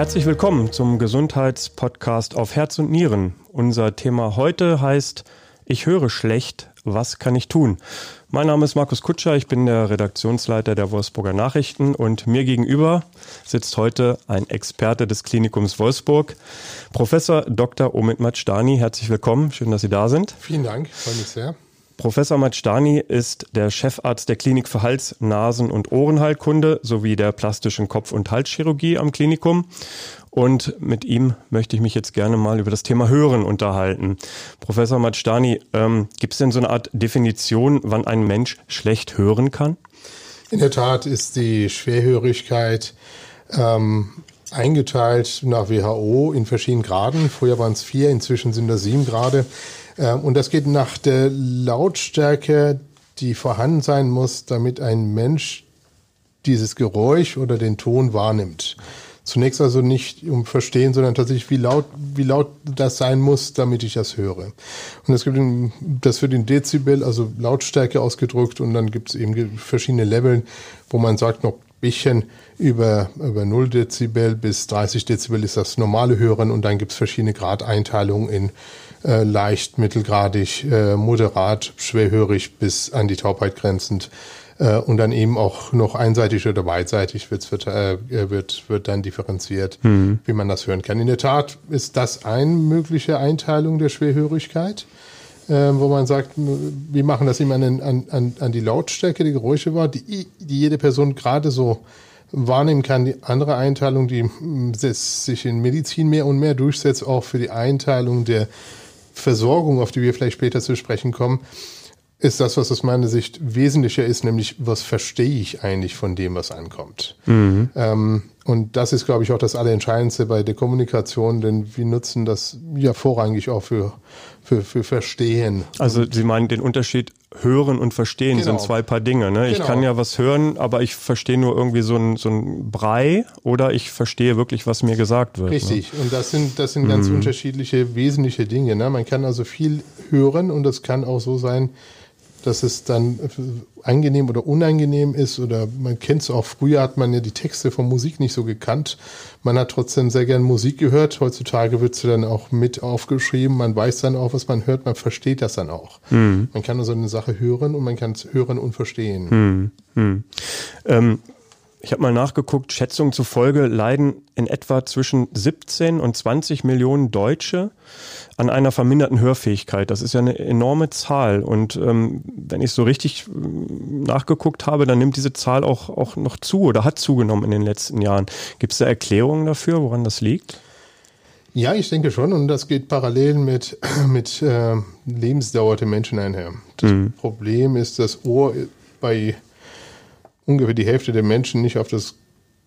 Herzlich willkommen zum Gesundheitspodcast auf Herz und Nieren. Unser Thema heute heißt Ich höre schlecht, was kann ich tun? Mein Name ist Markus Kutscher, ich bin der Redaktionsleiter der Wolfsburger Nachrichten und mir gegenüber sitzt heute ein Experte des Klinikums Wolfsburg, Professor Dr. Omid Majstani. Herzlich willkommen, schön, dass Sie da sind. Vielen Dank, freue mich sehr. Professor Majstani ist der Chefarzt der Klinik für Hals-, Nasen- und Ohrenheilkunde sowie der plastischen Kopf- und Halschirurgie am Klinikum. Und mit ihm möchte ich mich jetzt gerne mal über das Thema Hören unterhalten. Professor Majstani, ähm, gibt es denn so eine Art Definition, wann ein Mensch schlecht hören kann? In der Tat ist die Schwerhörigkeit ähm, eingeteilt nach WHO in verschiedenen Graden. Früher waren es vier, inzwischen sind das sieben Grade. Ähm, und das geht nach der Lautstärke, die vorhanden sein muss, damit ein Mensch dieses Geräusch oder den Ton wahrnimmt. Zunächst also nicht um Verstehen, sondern tatsächlich, wie laut, wie laut das sein muss, damit ich das höre. Und es gibt das wird in Dezibel, also Lautstärke ausgedrückt, und dann gibt es eben verschiedene Level, wo man sagt, noch bisschen über, über 0 Dezibel bis 30 Dezibel ist das normale Hören und dann gibt es verschiedene Gradeinteilungen in äh, leicht, mittelgradig, äh, moderat, schwerhörig bis an die Taubheit grenzend. Äh, und dann eben auch noch einseitig oder beidseitig wird's, wird, äh, wird, wird dann differenziert, mhm. wie man das hören kann. In der Tat ist das eine mögliche Einteilung der Schwerhörigkeit, äh, wo man sagt, wir machen das immer an, an, an die Lautstärke der Geräusche wahr, die, die jede Person gerade so wahrnehmen kann. Die andere Einteilung, die sich in Medizin mehr und mehr durchsetzt, auch für die Einteilung der Versorgung, auf die wir vielleicht später zu sprechen kommen, ist das, was aus meiner Sicht wesentlicher ist, nämlich was verstehe ich eigentlich von dem, was ankommt. Mhm. Ähm, und das ist, glaube ich, auch das Allerentscheidendste bei der Kommunikation, denn wir nutzen das ja vorrangig auch für, für, für Verstehen. Also Sie meinen den Unterschied Hören und Verstehen genau. sind zwei Paar Dinge. Ne? Genau. Ich kann ja was hören, aber ich verstehe nur irgendwie so ein, so ein Brei oder ich verstehe wirklich, was mir gesagt wird. Ne? Richtig, ne? und das sind, das sind ganz mhm. unterschiedliche, wesentliche Dinge. Ne? Man kann also viel hören und es kann auch so sein, dass es dann angenehm oder unangenehm ist oder man kennt es auch, früher hat man ja die Texte von Musik nicht so gekannt. Man hat trotzdem sehr gern Musik gehört. Heutzutage wird sie dann auch mit aufgeschrieben. Man weiß dann auch, was man hört, man versteht das dann auch. Mhm. Man kann also eine Sache hören und man kann es hören und verstehen. Mhm. Mhm. Ähm ich habe mal nachgeguckt, Schätzungen zufolge leiden in etwa zwischen 17 und 20 Millionen Deutsche an einer verminderten Hörfähigkeit. Das ist ja eine enorme Zahl. Und ähm, wenn ich so richtig äh, nachgeguckt habe, dann nimmt diese Zahl auch, auch noch zu oder hat zugenommen in den letzten Jahren. Gibt es da Erklärungen dafür, woran das liegt? Ja, ich denke schon. Und das geht parallel mit, mit äh, Lebensdauer der Menschen einher. Das mhm. Problem ist, das Ohr bei ungefähr die Hälfte der Menschen nicht auf das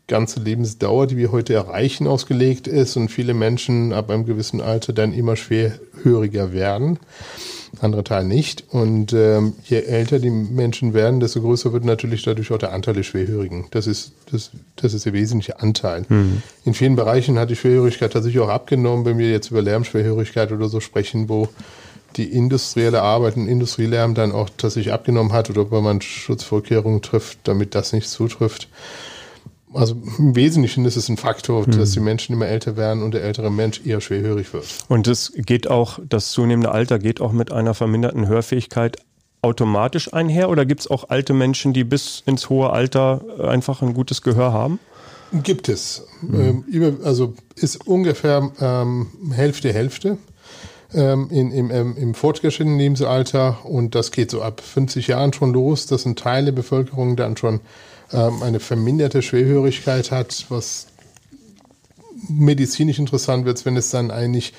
ganze Lebensdauer, die wir heute erreichen, ausgelegt ist und viele Menschen ab einem gewissen Alter dann immer schwerhöriger werden, andere Teil nicht. Und ähm, je älter die Menschen werden, desto größer wird natürlich dadurch auch der Anteil der Schwerhörigen. Das ist, das, das ist der wesentliche Anteil. Mhm. In vielen Bereichen hat die Schwerhörigkeit tatsächlich auch abgenommen, wenn wir jetzt über Lärmschwerhörigkeit oder so sprechen, wo die industrielle Arbeit und Industrielärm dann auch tatsächlich abgenommen hat oder ob man Schutzvorkehrungen trifft, damit das nicht zutrifft. Also im Wesentlichen ist es ein Faktor, dass hm. die Menschen immer älter werden und der ältere Mensch eher schwerhörig wird. Und es geht auch, das zunehmende Alter geht auch mit einer verminderten Hörfähigkeit automatisch einher oder gibt es auch alte Menschen, die bis ins hohe Alter einfach ein gutes Gehör haben? Gibt es. Mhm. Also ist ungefähr ähm, Hälfte, Hälfte ähm, im, ähm, im fortgeschrittenen Lebensalter und das geht so ab 50 Jahren schon los, dass ein Teil der Bevölkerung dann schon ähm, eine verminderte Schwerhörigkeit hat, was medizinisch interessant wird, wenn es dann eigentlich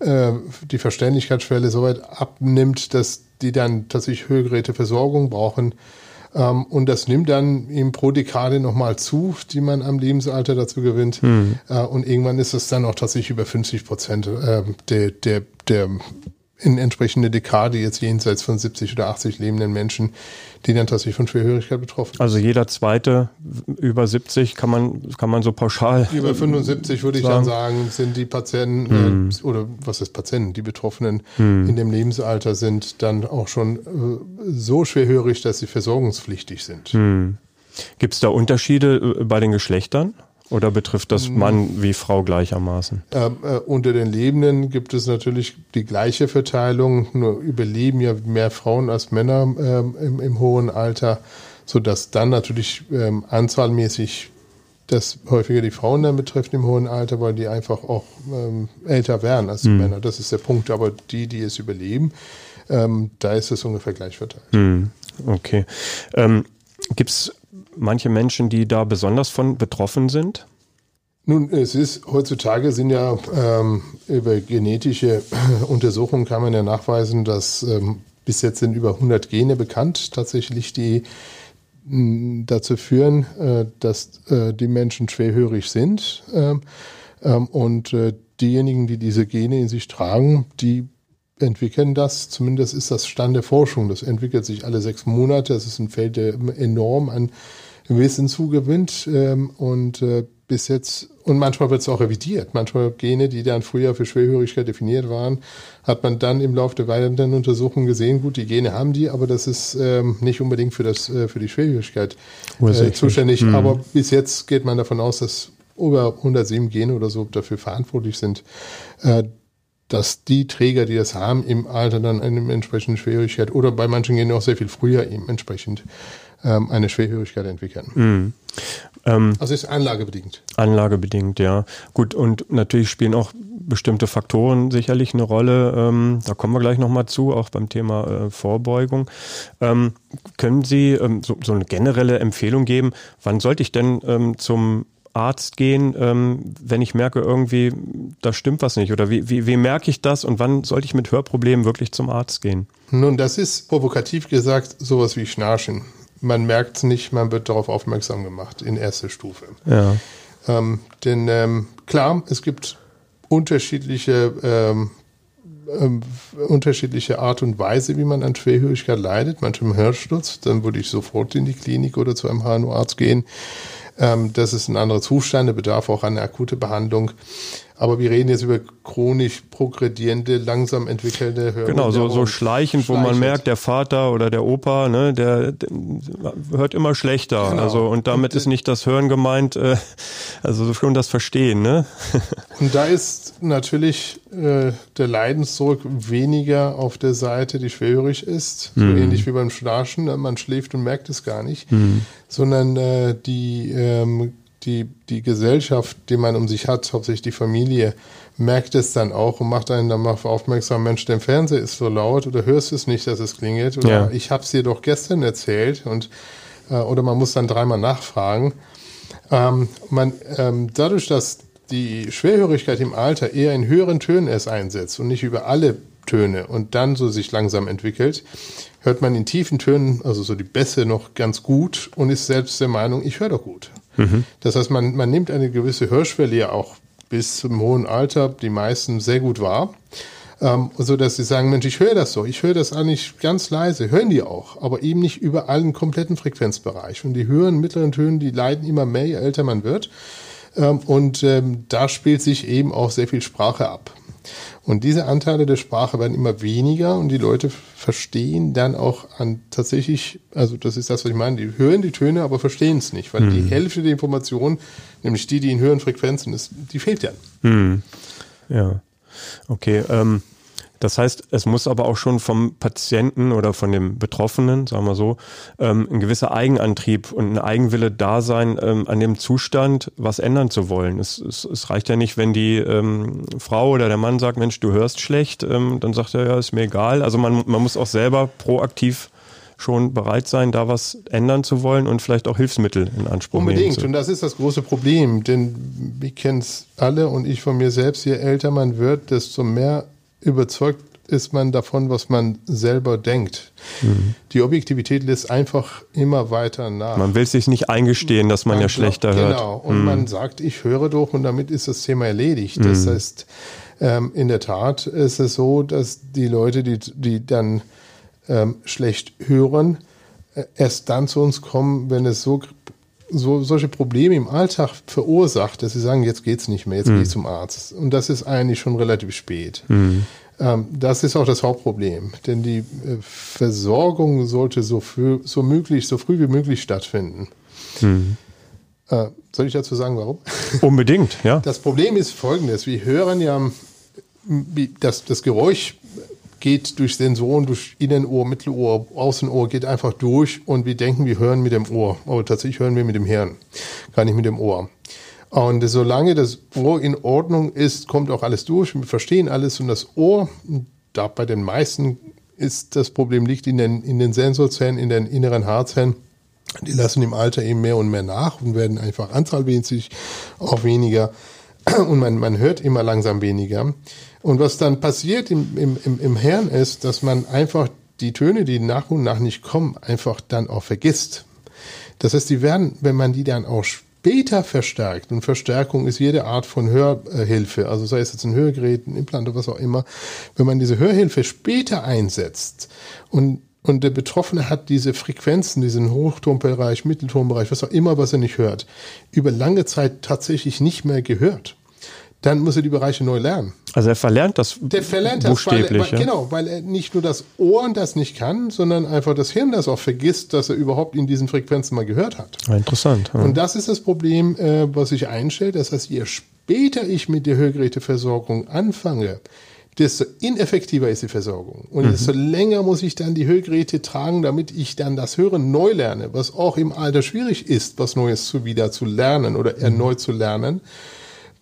äh, die Verständlichkeitsschwelle so weit abnimmt, dass die dann tatsächlich Hörgeräteversorgung brauchen. Ähm, und das nimmt dann eben pro Dekade nochmal zu, die man am Lebensalter dazu gewinnt. Mhm. Äh, und irgendwann ist es dann auch tatsächlich über 50 Prozent äh, der, der, der in entsprechende Dekade jetzt jenseits von 70 oder 80 lebenden Menschen, die dann tatsächlich von Schwerhörigkeit betroffen sind. Also jeder zweite über 70 kann man, kann man so pauschal. Über 75 würde ich sagen. dann sagen, sind die Patienten, hm. äh, oder was ist Patienten, die Betroffenen hm. in dem Lebensalter sind dann auch schon äh, so schwerhörig, dass sie versorgungspflichtig sind. Hm. Gibt es da Unterschiede äh, bei den Geschlechtern? Oder betrifft das Mann wie Frau gleichermaßen? Ähm, äh, unter den Lebenden gibt es natürlich die gleiche Verteilung, nur überleben ja mehr Frauen als Männer ähm, im, im, hohen Alter, sodass dann natürlich ähm, anzahlmäßig das häufiger die Frauen dann betrifft im hohen Alter, weil die einfach auch ähm, älter werden als die mhm. Männer. Das ist der Punkt. Aber die, die es überleben, ähm, da ist es ungefähr gleich verteilt. Mhm. Okay. Ähm, Gibt es manche Menschen, die da besonders von betroffen sind? Nun, es ist heutzutage sind ja ähm, über genetische Untersuchungen kann man ja nachweisen, dass ähm, bis jetzt sind über 100 Gene bekannt, tatsächlich die dazu führen, äh, dass äh, die Menschen schwerhörig sind. Ähm, ähm und äh, diejenigen, die diese Gene in sich tragen, die entwickeln das. Zumindest ist das Stand der Forschung. Das entwickelt sich alle sechs Monate. Das ist ein Feld, der enorm an Wissen zugewinnt. Ähm, und äh, bis jetzt, und manchmal wird es auch revidiert. Manchmal Gene, die dann früher für Schwerhörigkeit definiert waren, hat man dann im Laufe der weiteren Untersuchungen gesehen, gut, die Gene haben die, aber das ist ähm, nicht unbedingt für, das, äh, für die Schwerhörigkeit äh, zuständig. Mhm. Aber bis jetzt geht man davon aus, dass über 107 Gene oder so dafür verantwortlich sind, äh, dass die Träger, die das haben, im Alter dann eine entsprechende Schwierigkeit oder bei manchen Genen auch sehr viel früher eben entsprechend ähm, eine Schwerhörigkeit entwickeln. Mhm. Ähm, also ist anlagebedingt. Anlagebedingt, ja. Gut, und natürlich spielen auch bestimmte Faktoren sicherlich eine Rolle. Ähm, da kommen wir gleich nochmal zu, auch beim Thema äh, Vorbeugung. Ähm, können Sie ähm, so, so, eine generelle Empfehlung geben, wann sollte ich denn ähm, zum Arzt gehen, ähm, wenn ich merke, irgendwie, da stimmt was nicht? Oder wie, wie, wie merke ich das und wann sollte ich mit Hörproblemen wirklich zum Arzt gehen? Nun, das ist provokativ gesagt sowas wie Schnarchen. Man merkt es nicht, man wird darauf aufmerksam gemacht in erster Stufe. Ja. Ähm, denn ähm, klar, es gibt unterschiedliche, ähm, ähm unterschiedliche Art und Weise, wie man an Schwerhörigkeit leidet. Manche im Hörsturz, dann würde ich sofort in die Klinik oder zu einem HNO-Arzt gehen. Ähm, das ist ein anderer Zustand, der bedarf auch einer akute Behandlung. Aber wir reden jetzt über chronisch progredierende, langsam entwickelnde Hörung. Genau, so, so schleichend, schleichend, wo man merkt, der Vater oder der Opa, ne, der, der hört immer schlechter. Genau. Also und damit und, ist nicht das Hören gemeint, äh, also schon das Verstehen, ne? und da ist natürlich äh, der Leidensdruck weniger auf der Seite, die schwerhörig ist, so mhm. ähnlich wie beim Schnarchen, ne? man schläft und merkt es gar nicht, mhm. sondern äh, die ähm, die, die Gesellschaft, die man um sich hat, hauptsächlich die Familie, merkt es dann auch und macht einen dann mal aufmerksam, Mensch, der Fernseher ist so laut oder hörst du es nicht, dass es klingelt oder ja. ich habe es dir doch gestern erzählt und äh, oder man muss dann dreimal nachfragen. Ähm, man, ähm, dadurch, dass die Schwerhörigkeit im Alter eher in höheren Tönen erst einsetzt und nicht über alle Töne und dann so sich langsam entwickelt, hört man in tiefen Tönen, also so die Bässe noch ganz gut und ist selbst der Meinung, ich höre doch gut. Das heißt, man, man nimmt eine gewisse Hörschwelle ja auch bis zum hohen Alter, die meisten sehr gut wahr. Ähm, so dass sie sagen, Mensch, ich höre das so, ich höre das eigentlich ganz leise, hören die auch, aber eben nicht über allen kompletten Frequenzbereich. Und die höheren, mittleren Töne, die leiden immer mehr, je älter man wird. Ähm, und ähm, da spielt sich eben auch sehr viel Sprache ab. Und diese Anteile der Sprache werden immer weniger und die Leute verstehen dann auch an tatsächlich, also das ist das, was ich meine, die hören die Töne, aber verstehen es nicht, weil mhm. die Hälfte der Information, nämlich die, die in höheren Frequenzen ist, die fehlt ja. Mhm. Ja, okay. Ähm, das heißt, es muss aber auch schon vom Patienten oder von dem Betroffenen, sagen wir so, ähm, ein gewisser Eigenantrieb und ein Eigenwille da sein, ähm, an dem Zustand was ändern zu wollen. Es, es, es reicht ja nicht, wenn die ähm, Frau oder der Mann sagt, Mensch, du hörst schlecht, ähm, dann sagt er, ja, ist mir egal. Also man, man muss auch selber proaktiv schon bereit sein, da was ändern zu wollen und vielleicht auch Hilfsmittel in Anspruch Unbedingt. nehmen. Unbedingt. Und das ist das große Problem, denn wir kennen es alle und ich von mir selbst, je älter man wird, desto mehr überzeugt ist man davon, was man selber denkt. Mhm. Die Objektivität lässt einfach immer weiter nach. Man will sich nicht eingestehen, dass man, man ja schlechter glaubt, hört. Genau. Und mhm. man sagt, ich höre doch und damit ist das Thema erledigt. Mhm. Das heißt, ähm, in der Tat ist es so, dass die Leute, die, die dann ähm, schlecht hören, äh, erst dann zu uns kommen, wenn es so so, solche Probleme im Alltag verursacht, dass sie sagen, jetzt geht's nicht mehr, jetzt mhm. gehe ich zum Arzt. Und das ist eigentlich schon relativ spät. Mhm. Ähm, das ist auch das Hauptproblem, denn die äh, Versorgung sollte so, früh, so, möglich, so früh wie möglich stattfinden. Mhm. Äh, soll ich dazu sagen, warum? Unbedingt, ja. Das Problem ist folgendes. Wir hören ja, das, das Geräusch geht durch Sensoren, durch Innenohr, Mittelohr, Außenohr, geht einfach durch und wir denken, wir hören mit dem Ohr. Aber tatsächlich hören wir mit dem Hirn, gar nicht mit dem Ohr. Und solange das Ohr in Ordnung ist, kommt auch alles durch. Wir verstehen alles und das Ohr, da bei den meisten ist das Problem liegt in den, in den Sensorzellen, in den inneren Haarzellen. Die lassen im Alter eben mehr und mehr nach und werden einfach anzahlmäßig auch weniger. Und man, man hört immer langsam weniger. Und was dann passiert im, im, im, im Hirn ist, dass man einfach die Töne, die nach und nach nicht kommen, einfach dann auch vergisst. Das heißt, die werden, wenn man die dann auch später verstärkt, und Verstärkung ist jede Art von Hörhilfe, also sei es jetzt ein Hörgerät, ein Implant oder was auch immer, wenn man diese Hörhilfe später einsetzt und und der Betroffene hat diese Frequenzen, diesen Hochtonbereich, Mitteltonbereich, was auch immer, was er nicht hört, über lange Zeit tatsächlich nicht mehr gehört dann muss er die Bereiche neu lernen. Also er verlernt das Der verlernt das, weil, weil, ja. genau, weil er nicht nur das Ohr das nicht kann, sondern einfach das Hirn das auch vergisst, dass er überhaupt in diesen Frequenzen mal gehört hat. Ja, interessant. Ja. Und das ist das Problem, äh, was sich einstellt. Das heißt, je später ich mit der Hörgeräteversorgung anfange, desto ineffektiver ist die Versorgung. Und mhm. desto länger muss ich dann die Hörgeräte tragen, damit ich dann das Hören neu lerne, was auch im Alter schwierig ist, was Neues zu wieder zu lernen oder erneut zu lernen.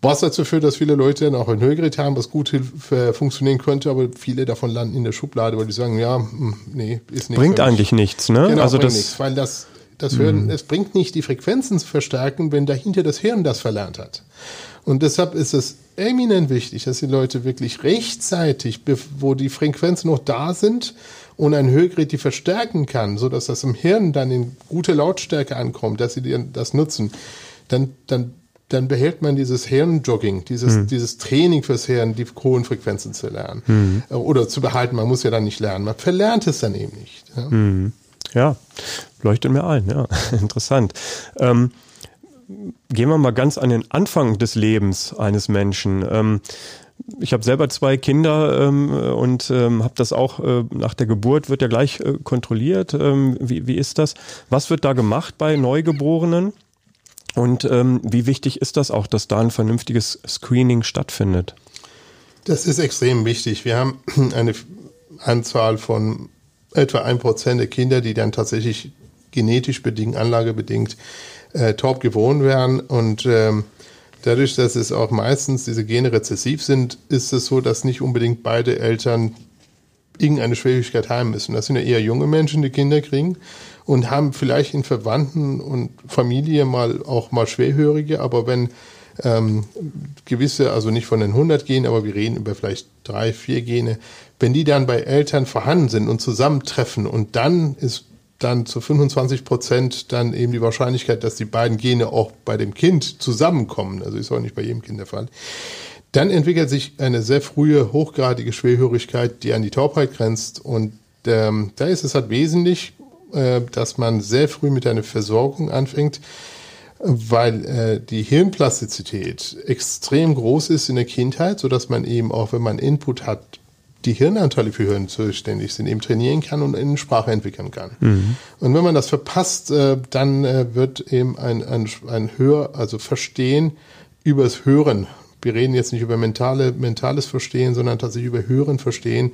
Was dazu führt, dass viele Leute dann auch ein Hörgerät haben, was gut äh, funktionieren könnte, aber viele davon landen in der Schublade, weil die sagen, ja, hm, nee, ist nicht. Bringt eigentlich nichts, ne? Genau, also das, nichts, weil das, das Hören, mhm. es bringt nicht die Frequenzen zu verstärken, wenn dahinter das Hirn das verlernt hat. Und deshalb ist es eminent wichtig, dass die Leute wirklich rechtzeitig, wo die Frequenzen noch da sind und ein Hörgerät die verstärken kann, so dass das im Hirn dann in gute Lautstärke ankommt, dass sie das nutzen, dann, dann dann behält man dieses Hirnjogging, dieses, mhm. dieses Training fürs Hirn, die hohen Frequenzen zu lernen. Mhm. Oder zu behalten. Man muss ja dann nicht lernen. Man verlernt es dann eben nicht. Ja, mhm. ja. leuchtet mir ein. Ja, interessant. Ähm, gehen wir mal ganz an den Anfang des Lebens eines Menschen. Ähm, ich habe selber zwei Kinder ähm, und ähm, habe das auch äh, nach der Geburt wird ja gleich äh, kontrolliert. Ähm, wie, wie ist das? Was wird da gemacht bei Neugeborenen? Und ähm, wie wichtig ist das auch, dass da ein vernünftiges Screening stattfindet? Das ist extrem wichtig. Wir haben eine Anzahl von etwa ein Prozent der Kinder, die dann tatsächlich genetisch bedingt, anlagebedingt äh, taub geboren werden. Und ähm, dadurch, dass es auch meistens diese Gene rezessiv sind, ist es so, dass nicht unbedingt beide Eltern irgendeine Schwierigkeit haben müssen. Das sind ja eher junge Menschen, die Kinder kriegen und haben vielleicht in Verwandten und Familie mal auch mal Schwerhörige, aber wenn ähm, gewisse, also nicht von den 100 Genen, aber wir reden über vielleicht drei, vier Gene, wenn die dann bei Eltern vorhanden sind und zusammentreffen und dann ist dann zu 25 Prozent dann eben die Wahrscheinlichkeit, dass die beiden Gene auch bei dem Kind zusammenkommen, also ist auch nicht bei jedem Kind der Fall, dann entwickelt sich eine sehr frühe, hochgradige Schwerhörigkeit, die an die Taubheit grenzt und ähm, da ist es halt wesentlich, äh, dass man sehr früh mit einer Versorgung anfängt, weil äh, die Hirnplastizität extrem groß ist in der Kindheit, so dass man eben auch, wenn man Input hat, die Hirnanteile für Hören zuständig sind, eben trainieren kann und eine Sprache entwickeln kann. Mhm. Und wenn man das verpasst, äh, dann äh, wird eben ein, ein, ein Hör, also Verstehen übers Hören. Wir reden jetzt nicht über mentale, mentales Verstehen, sondern tatsächlich über Hören verstehen,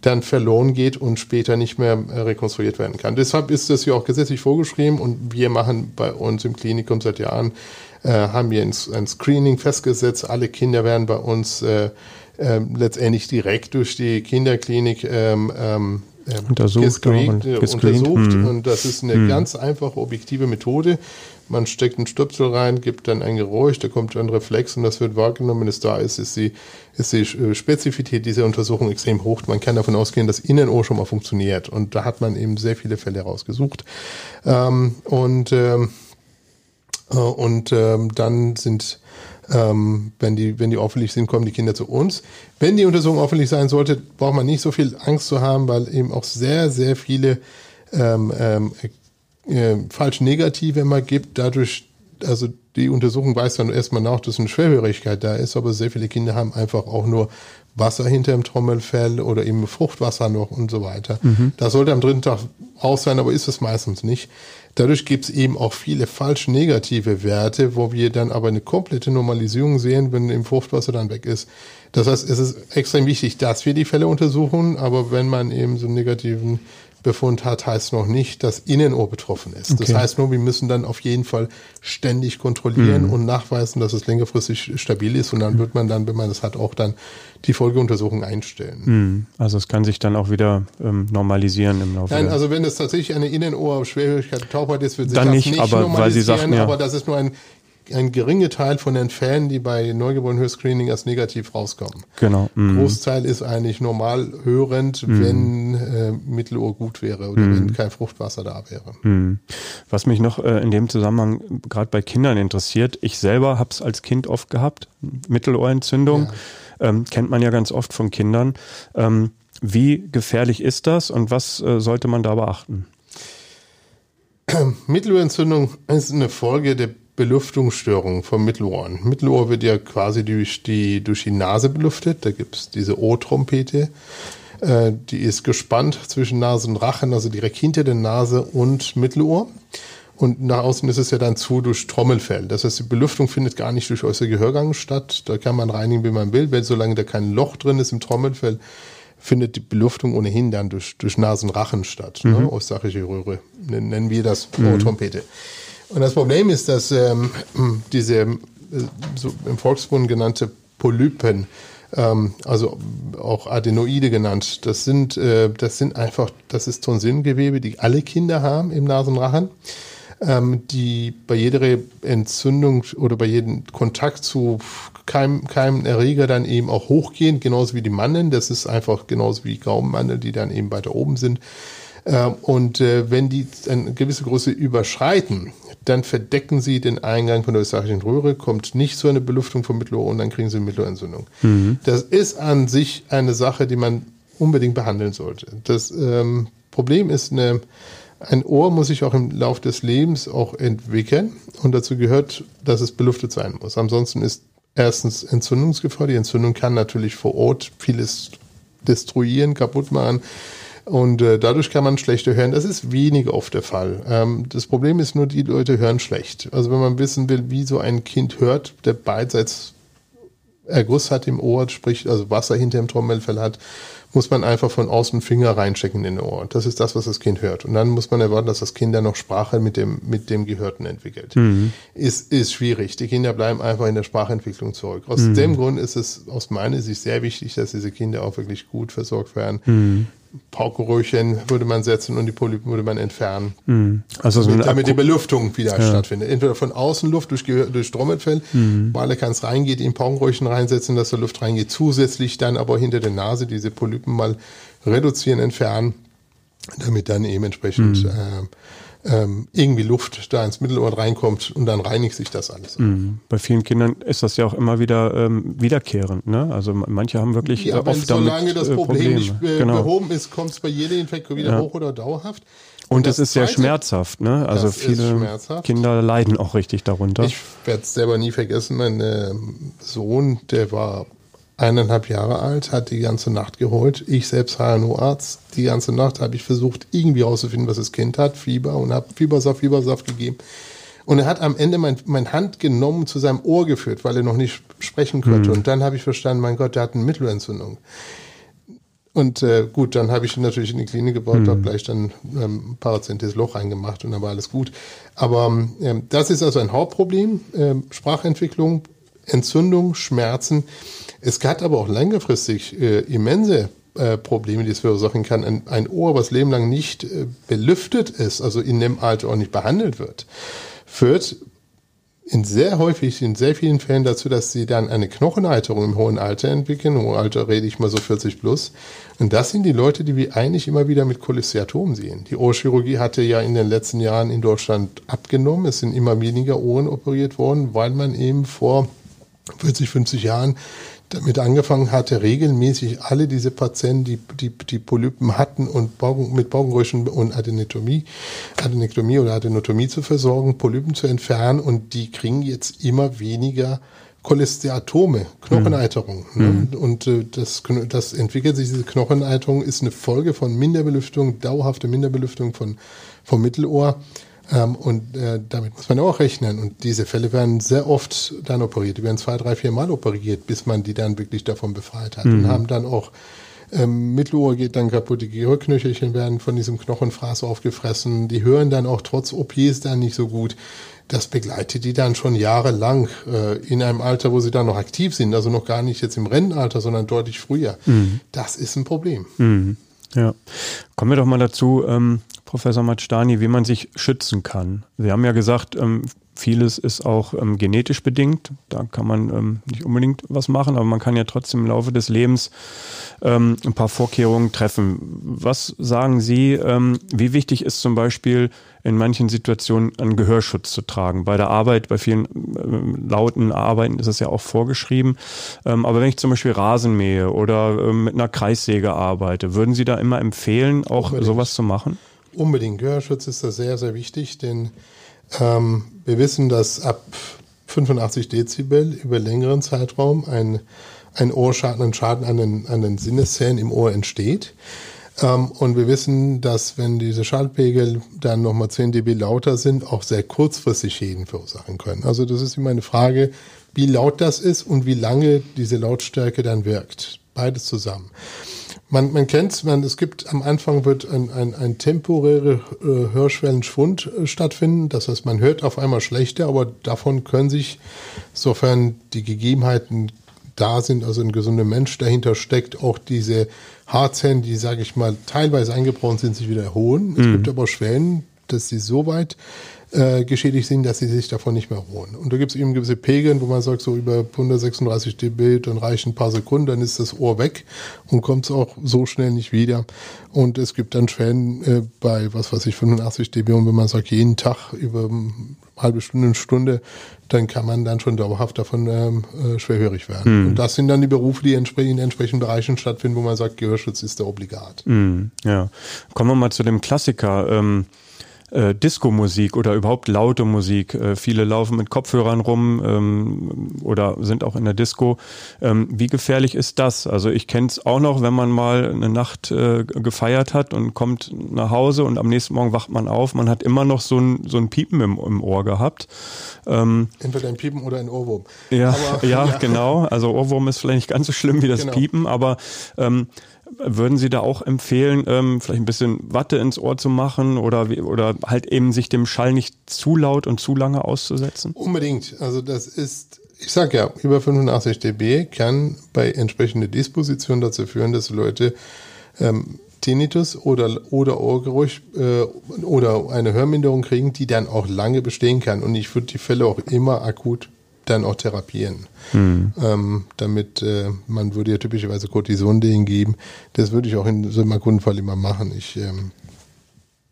dann verloren geht und später nicht mehr äh, rekonstruiert werden kann. Deshalb ist das ja auch gesetzlich vorgeschrieben und wir machen bei uns im Klinikum seit Jahren, äh, haben wir ein, ein, Screening festgesetzt. Alle Kinder werden bei uns äh, äh, letztendlich direkt durch die Kinderklinik ähm, ähm, ähm untersucht, gescreent, und, untersucht. Hm. und das ist eine hm. ganz einfache, objektive Methode. Man steckt einen Stöpsel rein, gibt dann ein Geräusch, da kommt ein Reflex und das wird wahrgenommen. Wenn es da ist, ist die, ist die äh, Spezifität dieser Untersuchung extrem hoch. Man kann davon ausgehen, dass Innenohr schon mal funktioniert. Und da hat man eben sehr viele Fälle rausgesucht. Ähm, und ähm, äh, und ähm, dann sind ähm, wenn die, wenn die auffällig sind, kommen die Kinder zu uns. Wenn die Untersuchung auffällig sein sollte, braucht man nicht so viel Angst zu haben, weil eben auch sehr, sehr viele ähm, ähm, äh, falsch Negative immer gibt, dadurch, also die Untersuchung weist dann erstmal nach, dass eine Schwerhörigkeit da ist, aber sehr viele Kinder haben einfach auch nur Wasser hinter dem Trommelfell oder eben Fruchtwasser noch und so weiter. Mhm. Das sollte am dritten Tag raus sein, aber ist es meistens nicht. Dadurch gibt es eben auch viele falsch negative Werte, wo wir dann aber eine komplette Normalisierung sehen, wenn im Fruchtwasser dann weg ist. Das heißt, es ist extrem wichtig, dass wir die Fälle untersuchen, aber wenn man eben so einen negativen Befund hat, heißt noch nicht, dass Innenohr betroffen ist. Okay. Das heißt nur, wir müssen dann auf jeden Fall ständig kontrollieren mhm. und nachweisen, dass es längerfristig stabil ist und dann wird man dann, wenn man das hat, auch dann die Folgeuntersuchung einstellen. Mhm. Also es kann sich dann auch wieder ähm, normalisieren im Laufe Nein, also wenn es tatsächlich eine Innenohr-Schwerhörigkeit Taubheit ist, wird sich dann das nicht, nicht aber normalisieren, weil Sie sagten, ja. aber das ist nur ein ein geringer Teil von den Fällen, die bei Neugeborenen-Hörscreening als negativ rauskommen. Genau. Mhm. Großteil ist eigentlich normal hörend, mhm. wenn äh, Mittelohr gut wäre oder mhm. wenn kein Fruchtwasser da wäre. Mhm. Was mich noch äh, in dem Zusammenhang gerade bei Kindern interessiert, ich selber habe es als Kind oft gehabt, Mittelohrentzündung, ja. ähm, kennt man ja ganz oft von Kindern. Ähm, wie gefährlich ist das und was äh, sollte man da beachten? Mittelohrentzündung ist eine Folge der Belüftungsstörungen vom Mittelohren. Mittelohr wird ja quasi durch die, durch die Nase belüftet. Da gibt es diese O-Trompete. Äh, die ist gespannt zwischen Nase und Rachen, also direkt hinter der Nase und Mittelohr. Und nach außen ist es ja dann zu durch Trommelfell. Das heißt, die Belüftung findet gar nicht durch äußere Gehörgang statt. Da kann man reinigen, wie man will. Wenn, solange da kein Loch drin ist im Trommelfell, findet die Belüftung ohnehin dann durch, durch Nasenrachen statt. Ne? Mhm. Ne? Ostarchische Röhre nennen wir das mhm. O-Trompete. Und das Problem ist, dass ähm, diese äh, so im Volksmund genannte Polypen, ähm, also auch Adenoide genannt, das sind, äh, das sind einfach, das ist Tonsillengewebe, die alle Kinder haben im Nasenrachen, ähm, die bei jeder Entzündung oder bei jedem Kontakt zu keinem, keinem Erreger dann eben auch hochgehen, genauso wie die Mandeln. Das ist einfach genauso wie Gaumenmandeln, die dann eben weiter oben sind. Ähm, und äh, wenn die eine gewisse Größe überschreiten, dann verdecken sie den Eingang von der österreichischen Röhre, kommt nicht zu einer Belüftung vom Mittelohr und dann kriegen sie Mittelohrentzündung. Mhm. Das ist an sich eine Sache, die man unbedingt behandeln sollte. Das ähm, Problem ist, eine, ein Ohr muss sich auch im Laufe des Lebens auch entwickeln und dazu gehört, dass es belüftet sein muss. Ansonsten ist erstens Entzündungsgefahr. Die Entzündung kann natürlich vor Ort vieles destruieren, kaputt machen. Und äh, dadurch kann man schlechter hören. Das ist weniger oft der Fall. Ähm, das Problem ist nur, die Leute hören schlecht. Also wenn man wissen will, wie so ein Kind hört, der beidseits Erguss hat im Ohr, sprich also Wasser hinter dem Trommelfell hat, muss man einfach von außen Finger reinstecken in den Ohr. Das ist das, was das Kind hört. Und dann muss man erwarten, dass das Kind dann noch Sprache mit dem, mit dem Gehörten entwickelt. Mhm. Ist, ist schwierig. Die Kinder bleiben einfach in der Sprachentwicklung zurück. Aus mhm. dem Grund ist es aus meiner Sicht sehr wichtig, dass diese Kinder auch wirklich gut versorgt werden. Mhm. Paukenröhrchen würde man setzen und die Polypen würde man entfernen. Mhm. Also so damit, damit die Belüftung wieder ja. stattfindet. Entweder von außen Luft durch, durch Trommelfell, mhm. weil er kann es reingeht, in Paukenröhrchen reinsetzen, dass da Luft reingeht. Zusätzlich dann aber hinter der Nase diese Polypen mal reduzieren, entfernen, damit dann eben entsprechend mhm. äh, ähm, irgendwie Luft da ins Mittelohr reinkommt und dann reinigt sich das alles. Mhm. Bei vielen Kindern ist das ja auch immer wieder ähm, wiederkehrend. Ne? Also manche haben wirklich ja, äh, oft solange damit, das Problem Probleme. nicht äh, genau. behoben ist, kommt es bei jedem Infekt wieder ja. hoch oder dauerhaft. Und, es ist sehr schmerzhaft, ne? Also viele Kinder leiden auch richtig darunter. Ich werde es selber nie vergessen. Mein äh, Sohn, der war eineinhalb Jahre alt, hat die ganze Nacht geholt. Ich selbst HNO-Arzt. Die ganze Nacht habe ich versucht, irgendwie herauszufinden, was das Kind hat, Fieber und habe Fiebersaft, Fiebersaft gegeben. Und er hat am Ende mein, mein Hand genommen, zu seinem Ohr geführt, weil er noch nicht sprechen konnte. Mhm. Und dann habe ich verstanden, mein Gott, der hat eine Mittelohrentzündung. Und äh, gut, dann habe ich ihn natürlich in die Klinik gebracht, mhm. habe gleich dann ähm, parazentes Loch reingemacht und dann war alles gut. Aber ähm, das ist also ein Hauptproblem, äh, Sprachentwicklung, Entzündung, Schmerzen. Es hat aber auch längerfristig äh, immense äh, Probleme, die es verursachen kann. Ein, ein Ohr, was lebenlang nicht äh, belüftet ist, also in dem Alter auch nicht behandelt wird, führt in sehr häufig, in sehr vielen Fällen dazu, dass sie dann eine Knochenalterung im hohen Alter entwickeln. Im hohen Alter rede ich mal so 40 plus. Und das sind die Leute, die wir eigentlich immer wieder mit Cholesteatom sehen. Die Ohrchirurgie hatte ja in den letzten Jahren in Deutschland abgenommen. Es sind immer weniger Ohren operiert worden, weil man eben vor 40, 50 Jahren damit angefangen hatte, regelmäßig alle diese Patienten, die, die, die Polypen hatten und Baugen, mit Baugenröschen und Adenotomie, Adenektomie oder Adenotomie zu versorgen, Polypen zu entfernen und die kriegen jetzt immer weniger Cholesteatome, Knocheneiterung. Mhm. Ne? Und äh, das, das entwickelt sich, diese Knocheneiterung ist eine Folge von Minderbelüftung, dauerhafte Minderbelüftung von, vom Mittelohr. Ähm, und äh, damit muss man auch rechnen. Und diese Fälle werden sehr oft dann operiert. Die werden zwei, drei, vier Mal operiert, bis man die dann wirklich davon befreit hat. Mhm. Und haben dann auch ähm, Mittelohr geht dann kaputt, die Gehörknöchelchen werden von diesem Knochenfraß aufgefressen. Die hören dann auch trotz OPs dann nicht so gut das begleitet die dann schon jahrelang äh, in einem Alter, wo sie dann noch aktiv sind, also noch gar nicht jetzt im Rennenalter, sondern deutlich früher. Mhm. Das ist ein Problem. Mhm. Ja. Kommen wir doch mal dazu, ähm, Professor Matstani, wie man sich schützen kann. Sie haben ja gesagt, ähm, Vieles ist auch ähm, genetisch bedingt. Da kann man ähm, nicht unbedingt was machen, aber man kann ja trotzdem im Laufe des Lebens ähm, ein paar Vorkehrungen treffen. Was sagen Sie, ähm, wie wichtig ist zum Beispiel in manchen Situationen einen Gehörschutz zu tragen? Bei der Arbeit, bei vielen äh, lauten Arbeiten ist es ja auch vorgeschrieben. Ähm, aber wenn ich zum Beispiel Rasen mähe oder ähm, mit einer Kreissäge arbeite, würden Sie da immer empfehlen, auch Unbedingt. sowas zu machen? Unbedingt. Gehörschutz ist da sehr, sehr wichtig, denn ähm, wir wissen, dass ab 85 Dezibel über längeren Zeitraum ein, ein Ohrschaden, ein Schaden an den, an den Sinneszellen im Ohr entsteht. Ähm, und wir wissen, dass wenn diese Schallpegel dann nochmal 10 dB lauter sind, auch sehr kurzfristig Schäden verursachen können. Also das ist immer eine Frage, wie laut das ist und wie lange diese Lautstärke dann wirkt. Beides zusammen. Man, man kennt es, es gibt am Anfang wird ein, ein, ein temporärer äh, Hörschwellenschwund äh, stattfinden. Das heißt, man hört auf einmal schlechter, aber davon können sich, sofern die Gegebenheiten da sind, also ein gesunder Mensch dahinter steckt, auch diese Haarzellen, die, sage ich mal, teilweise eingebrochen sind, sich wieder erholen. Es mhm. gibt aber Schwellen, dass sie so weit äh, geschädigt sind, dass sie sich davon nicht mehr erholen. Und da gibt es eben gewisse Pegeln, wo man sagt, so über 136 dB, dann reichen ein paar Sekunden, dann ist das Ohr weg und kommt es auch so schnell nicht wieder. Und es gibt dann Schwellen äh, bei, was weiß ich, 85 dB und wenn man sagt, jeden Tag über eine halbe Stunde, eine Stunde, dann kann man dann schon dauerhaft davon ähm, äh, schwerhörig werden. Mhm. Und das sind dann die Berufe, die in entsprechenden Bereichen stattfinden, wo man sagt, Gehörschutz ist da obligat. Mhm, ja. Kommen wir mal zu dem Klassiker. Ähm äh, Disco-Musik oder überhaupt laute Musik. Äh, viele laufen mit Kopfhörern rum ähm, oder sind auch in der Disco. Ähm, wie gefährlich ist das? Also ich kenne es auch noch, wenn man mal eine Nacht äh, gefeiert hat und kommt nach Hause und am nächsten Morgen wacht man auf, man hat immer noch so ein, so ein Piepen im, im Ohr gehabt. Ähm, Entweder ein Piepen oder ein Ohrwurm. Ja, aber, ja, ja, genau. Also Ohrwurm ist vielleicht nicht ganz so schlimm wie das genau. Piepen, aber ähm, würden Sie da auch empfehlen, ähm, vielleicht ein bisschen Watte ins Ohr zu machen oder, oder halt eben sich dem Schall nicht zu laut und zu lange auszusetzen? Unbedingt. Also das ist, ich sage ja, über 85 dB kann bei entsprechender Disposition dazu führen, dass Leute ähm, Tinnitus oder, oder Ohrgeruch äh, oder eine Hörminderung kriegen, die dann auch lange bestehen kann. Und ich würde die Fälle auch immer akut dann auch therapieren. Mhm. Ähm, damit äh, man würde ja typischerweise Cortison denen geben. Das würde ich auch in so einem Kundenfall immer machen. Ich ähm,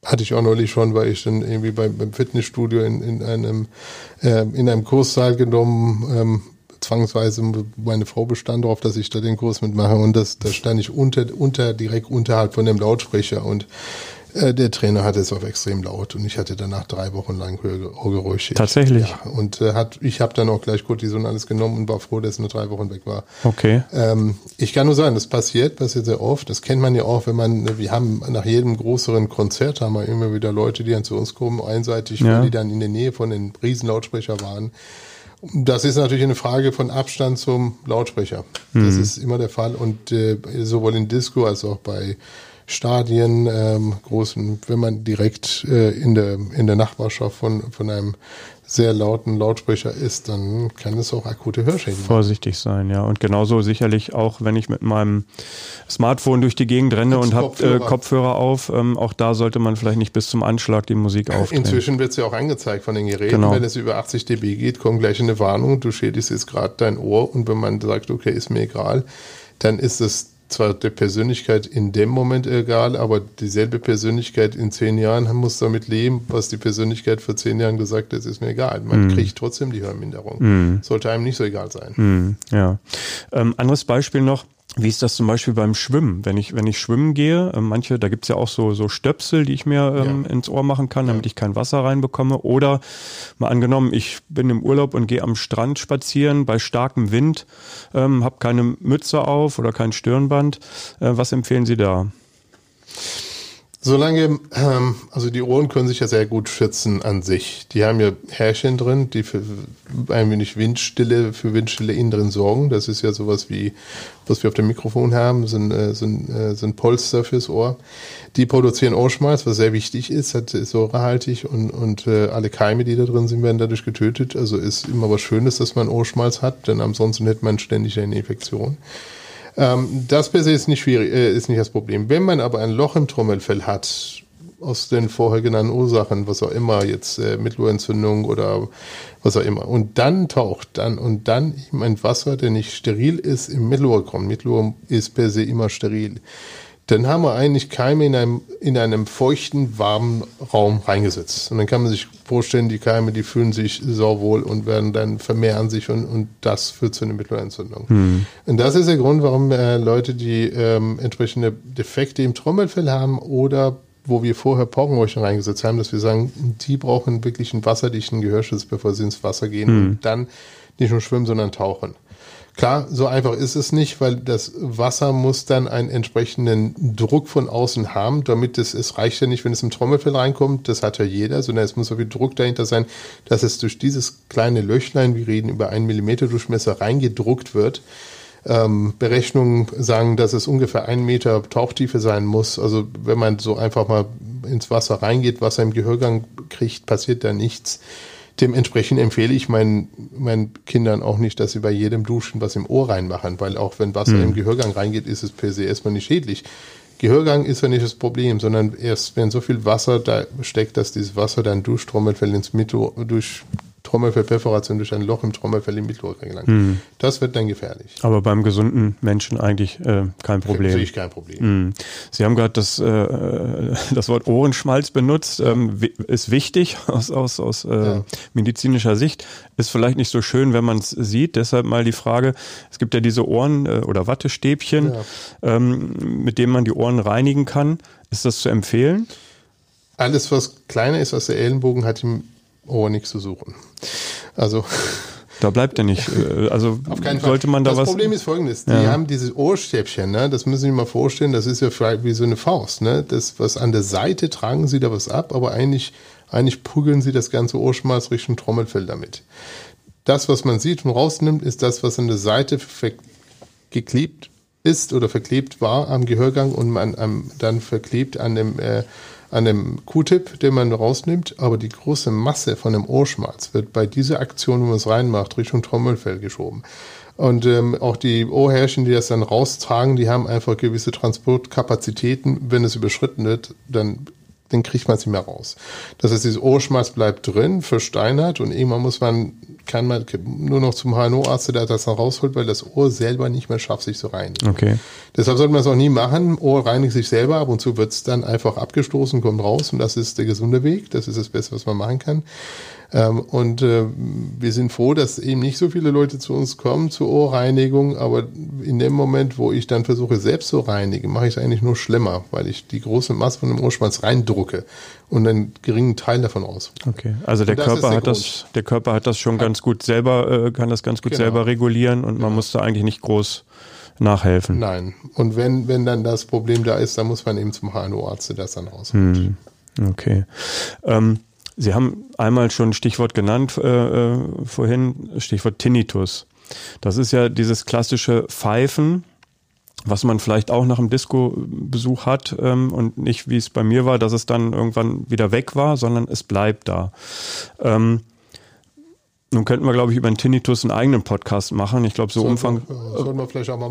hatte ich auch neulich schon, weil ich dann irgendwie beim, beim Fitnessstudio in, in einem äh, in einem Kurssaal genommen ähm, zwangsweise meine Frau bestand darauf, dass ich da den Kurs mitmache und das da stand ich unter unter direkt unterhalb von dem Lautsprecher und äh, der Trainer hatte es auf extrem laut und ich hatte danach drei Wochen lang Ohrgeräusche. Tatsächlich? Ja, und äh, hat, ich habe dann auch gleich Cortison alles genommen und war froh, dass es nur drei Wochen weg war. Okay. Ähm, ich kann nur sagen, das passiert, passiert sehr oft. Das kennt man ja auch, wenn man, wir haben nach jedem größeren Konzert haben wir immer wieder Leute, die dann zu uns kommen, einseitig, ja. weil die dann in der Nähe von den Riesenlautsprecher waren. Das ist natürlich eine Frage von Abstand zum Lautsprecher. Mhm. Das ist immer der Fall und äh, sowohl in Disco als auch bei Stadien, ähm, großen, wenn man direkt äh, in, der, in der Nachbarschaft von, von einem sehr lauten Lautsprecher ist, dann kann es auch akute Hörschäden Vorsichtig sein, ja. Und genauso sicherlich auch, wenn ich mit meinem Smartphone durch die Gegend renne Als und habe Kopfhörer. Äh, Kopfhörer auf, ähm, auch da sollte man vielleicht nicht bis zum Anschlag die Musik aufnehmen. Inzwischen wird es ja auch angezeigt von den Geräten. Genau. Wenn es über 80 dB geht, kommt gleich eine Warnung, du schädigst jetzt gerade dein Ohr und wenn man sagt, okay, ist mir egal, dann ist es zwar der Persönlichkeit in dem Moment egal, aber dieselbe Persönlichkeit in zehn Jahren muss damit leben, was die Persönlichkeit vor zehn Jahren gesagt hat, ist mir egal. Man mm. kriegt trotzdem die Hörminderung. Mm. Sollte einem nicht so egal sein. Mm, ja. Ähm, anderes Beispiel noch. Wie ist das zum Beispiel beim Schwimmen? Wenn ich, wenn ich schwimmen gehe, äh, manche, da gibt's ja auch so, so Stöpsel, die ich mir ähm, ja. ins Ohr machen kann, damit ja. ich kein Wasser reinbekomme. Oder mal angenommen, ich bin im Urlaub und gehe am Strand spazieren bei starkem Wind, ähm, habe keine Mütze auf oder kein Stirnband. Äh, was empfehlen Sie da? Solange, ähm, also die Ohren können sich ja sehr gut schützen an sich. Die haben ja Härchen drin, die für ein wenig Windstille, für Windstille innen drin sorgen. Das ist ja sowas wie, was wir auf dem Mikrofon haben, sind, äh, sind, äh, sind Polster fürs Ohr. Die produzieren Ohrschmalz, was sehr wichtig ist, hat, säurehaltig und, und äh, alle Keime, die da drin sind, werden dadurch getötet. Also ist immer was Schönes, dass man Ohrschmalz hat, denn ansonsten hätte man ständig eine Infektion. Ähm, das per se ist nicht schwierig, äh, ist nicht das Problem. Wenn man aber ein Loch im Trommelfell hat, aus den vorher genannten Ursachen, was auch immer, jetzt äh, Mittelohrentzündung oder was auch immer, und dann taucht dann und dann eben ein Wasser, der nicht steril ist, im Mittelohr kommt. Mittelohr ist per se immer steril dann haben wir eigentlich Keime in einem, in einem feuchten, warmen Raum reingesetzt. Und dann kann man sich vorstellen, die Keime, die fühlen sich sauwohl und werden dann vermehren sich und, und das führt zu einer Mittelohrentzündung. Hm. Und das ist der Grund, warum äh, Leute, die ähm, entsprechende Defekte im Trommelfell haben oder wo wir vorher Pockenröhrchen reingesetzt haben, dass wir sagen, die brauchen wirklich einen wasserdichten Gehörschutz, bevor sie ins Wasser gehen hm. und dann nicht nur schwimmen, sondern tauchen. Klar, so einfach ist es nicht, weil das Wasser muss dann einen entsprechenden Druck von außen haben, damit es, es reicht ja nicht, wenn es im Trommelfell reinkommt, das hat ja jeder, sondern es muss so viel Druck dahinter sein, dass es durch dieses kleine Löchlein, wir reden über einen Millimeter Durchmesser, reingedruckt wird. Ähm, Berechnungen sagen, dass es ungefähr einen Meter Tauchtiefe sein muss. Also wenn man so einfach mal ins Wasser reingeht, Wasser im Gehörgang kriegt, passiert da nichts. Dementsprechend empfehle ich meinen, meinen Kindern auch nicht, dass sie bei jedem Duschen was im Ohr reinmachen, weil auch wenn Wasser mhm. im Gehörgang reingeht, ist es per se erstmal nicht schädlich. Gehörgang ist ja nicht das Problem, sondern erst wenn so viel Wasser da steckt, dass dieses Wasser dann durch Trommelfell ins Mittel, durch Trommelfellperforation durch ein Loch im Trommelfell im Mittelohr gelangt. Mhm. Das wird dann gefährlich. Aber beim gesunden Menschen eigentlich äh, kein Problem. Sehe ich kein Problem. Mhm. Sie haben gerade das, äh, das Wort Ohrenschmalz benutzt. Ähm, ist wichtig aus, aus, aus äh, ja. medizinischer Sicht. Ist vielleicht nicht so schön, wenn man es sieht. Deshalb mal die Frage, es gibt ja diese Ohren- äh, oder Wattestäbchen, ja. ähm, mit denen man die Ohren reinigen kann. Ist das zu empfehlen? Alles, was kleiner ist als der Ellenbogen, hat im Ohr nichts zu suchen. Also. Da bleibt er nicht. Äh, also Auf keinen sollte man da das was. Das Problem ist folgendes: Die ja. haben diese Ohrstäbchen, ne? Das müssen Sie sich mal vorstellen. Das ist ja wie so eine Faust, ne? Das was an der Seite tragen Sie da was ab, aber eigentlich eigentlich prügeln Sie das ganze Ohrschmalz Richtung Trommelfell damit. Das, was man sieht und rausnimmt, ist das, was an der Seite geklebt ist oder verklebt war am Gehörgang und man am, dann verklebt an dem äh, an dem Q-Tip, den man rausnimmt, aber die große Masse von dem Ohrschmalz wird bei dieser Aktion, wo man es reinmacht, Richtung Trommelfell geschoben. Und ähm, auch die Ohrhärchen, die das dann raustragen, die haben einfach gewisse Transportkapazitäten. Wenn es überschritten wird, dann den kriegt man es nicht mehr raus. Das heißt, dieses Ohrschmalz bleibt drin, versteinert und irgendwann muss man, kann man nur noch zum HNO-Arzt, der das dann rausholt, weil das Ohr selber nicht mehr schafft, sich zu reinigen. Okay. Deshalb sollte man es auch nie machen. Ohr reinigt sich selber, ab und zu wird es dann einfach abgestoßen, kommt raus und das ist der gesunde Weg. Das ist das Beste, was man machen kann. Ähm, und äh, wir sind froh, dass eben nicht so viele Leute zu uns kommen zur Ohrreinigung, aber in dem Moment, wo ich dann versuche, selbst zu reinigen, mache ich es eigentlich nur schlimmer, weil ich die große Masse von dem Ohrschmalz reindrucke und einen geringen Teil davon aus. Okay, also der Körper hat Grund. das, der Körper hat das schon ganz gut selber, äh, kann das ganz gut genau. selber regulieren und man muss da eigentlich nicht groß nachhelfen. Nein. Und wenn, wenn dann das Problem da ist, dann muss man eben zum HNO-Arzt, der das dann rausholt. Hm. Okay. Ähm, Sie haben einmal schon ein Stichwort genannt äh, äh, vorhin, Stichwort Tinnitus. Das ist ja dieses klassische Pfeifen, was man vielleicht auch nach einem Disco-Besuch hat ähm, und nicht, wie es bei mir war, dass es dann irgendwann wieder weg war, sondern es bleibt da. Ähm, nun könnten wir, glaube ich, über den Tinnitus einen eigenen Podcast machen. Ich glaube, so, Umfang,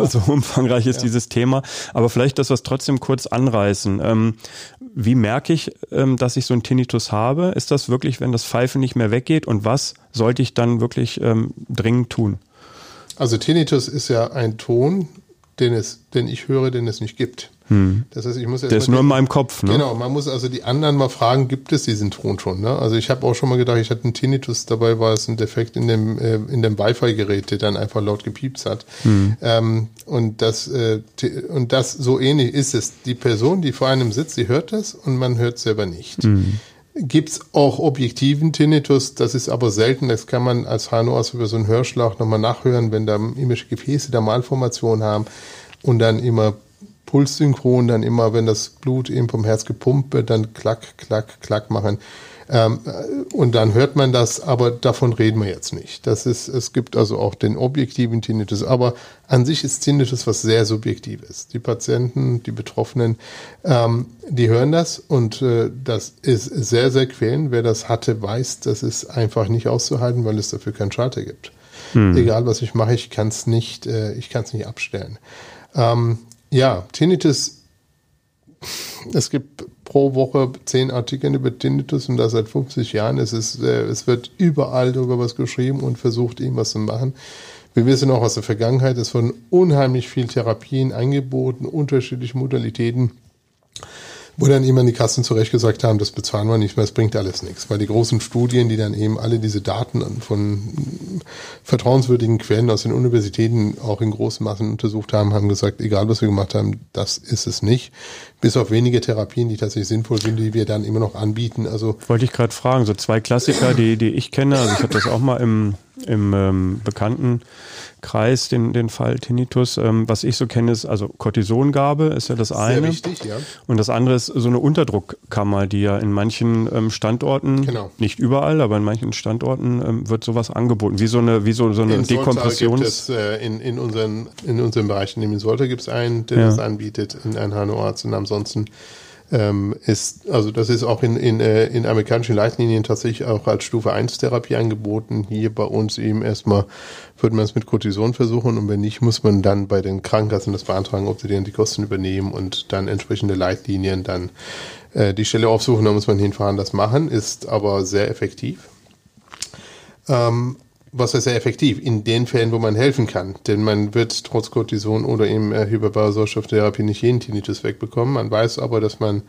so umfangreich ist ja. dieses Thema. Aber vielleicht, dass wir es trotzdem kurz anreißen. Ähm, wie merke ich, ähm, dass ich so einen Tinnitus habe? Ist das wirklich, wenn das Pfeifen nicht mehr weggeht? Und was sollte ich dann wirklich ähm, dringend tun? Also Tinnitus ist ja ein Ton, den, es, den ich höre, den es nicht gibt. Hm. Das heißt, ich muss Der ist nur in meinem Kopf, ne? Genau, man muss also die anderen mal fragen, gibt es diesen Ton schon? Ne? Also ich habe auch schon mal gedacht, ich hatte einen Tinnitus, dabei war es ein Defekt in dem, äh, in dem Wi-Fi-Gerät, der dann einfach laut gepiepst hat. Hm. Ähm, und, das, äh, und das so ähnlich ist es. Die Person, die vor einem sitzt, die hört das und man hört es selber nicht. Gibt's auch objektiven Tinnitus, das ist aber selten. Das kann man als HNOs über so einen Hörschlag nochmal nachhören, wenn da irgendwelche Gefäße der Malformation haben und dann immer pulssynchron, dann immer, wenn das Blut eben vom Herz gepumpt wird, dann klack, klack, klack machen. Ähm, äh, und dann hört man das, aber davon reden wir jetzt nicht. Das ist, es gibt also auch den objektiven Tinnitus, aber an sich ist Tinnitus was sehr Subjektives. Die Patienten, die Betroffenen, ähm, die hören das und äh, das ist sehr, sehr quälend. Wer das hatte, weiß, das ist einfach nicht auszuhalten, weil es dafür keinen Schalter gibt. Egal was ich mache, ich kann es nicht, äh, ich kann es nicht abstellen. Ähm, ja, Tinnitus es gibt pro Woche zehn Artikel über Tinnitus und das seit 50 Jahren. Es, ist, äh, es wird überall darüber was geschrieben und versucht, irgendwas zu machen. Wir wissen auch aus der Vergangenheit, es wurden unheimlich viel Therapien angeboten, unterschiedliche Modalitäten, wo dann immer die Kassen zurecht gesagt haben, das bezahlen wir nicht mehr, es bringt alles nichts. Weil die großen Studien, die dann eben alle diese Daten von vertrauenswürdigen Quellen aus den Universitäten auch in großen Massen untersucht haben, haben gesagt, egal was wir gemacht haben, das ist es nicht. Bis auf wenige Therapien, die tatsächlich sinnvoll sind, die wir dann immer noch anbieten. Also Wollte ich gerade fragen, so zwei Klassiker, die, die ich kenne, also ich hatte das auch mal im, im ähm, Bekanntenkreis, den, den Fall Tinnitus. Ähm, was ich so kenne, ist also Cortisongabe ist ja das eine. wichtig, ja. Und das andere ist so eine Unterdruckkammer, die ja in manchen ähm, Standorten, Genau. nicht überall, aber in manchen Standorten ähm, wird sowas angeboten, wie so eine, wie so, so eine In Soltau gibt Dekompressions... es, äh, in, in, unseren, in unserem Bereich, in dem in Soltau gibt es einen, der Ja. das anbietet, in einem HNO-Arzt und ansonsten ähm, ist, also das ist auch in, in, äh, in amerikanischen Leitlinien tatsächlich auch als Stufe 1 Therapie angeboten. Hier bei uns eben erstmal würde man es mit Cortison versuchen und wenn nicht, muss man dann bei den Krankenkassen das beantragen, ob sie dann die Kosten übernehmen und dann entsprechende Leitlinien dann äh, die Stelle aufsuchen, da muss man hinfahren, das machen, ist aber sehr effektiv. Ähm, was ist sehr effektiv in den Fällen, wo man helfen kann. Denn man wird trotz Cortison oder eben äh, Hyperbariosauerstofftherapie nicht jeden Tinnitus wegbekommen. Man weiß aber, dass man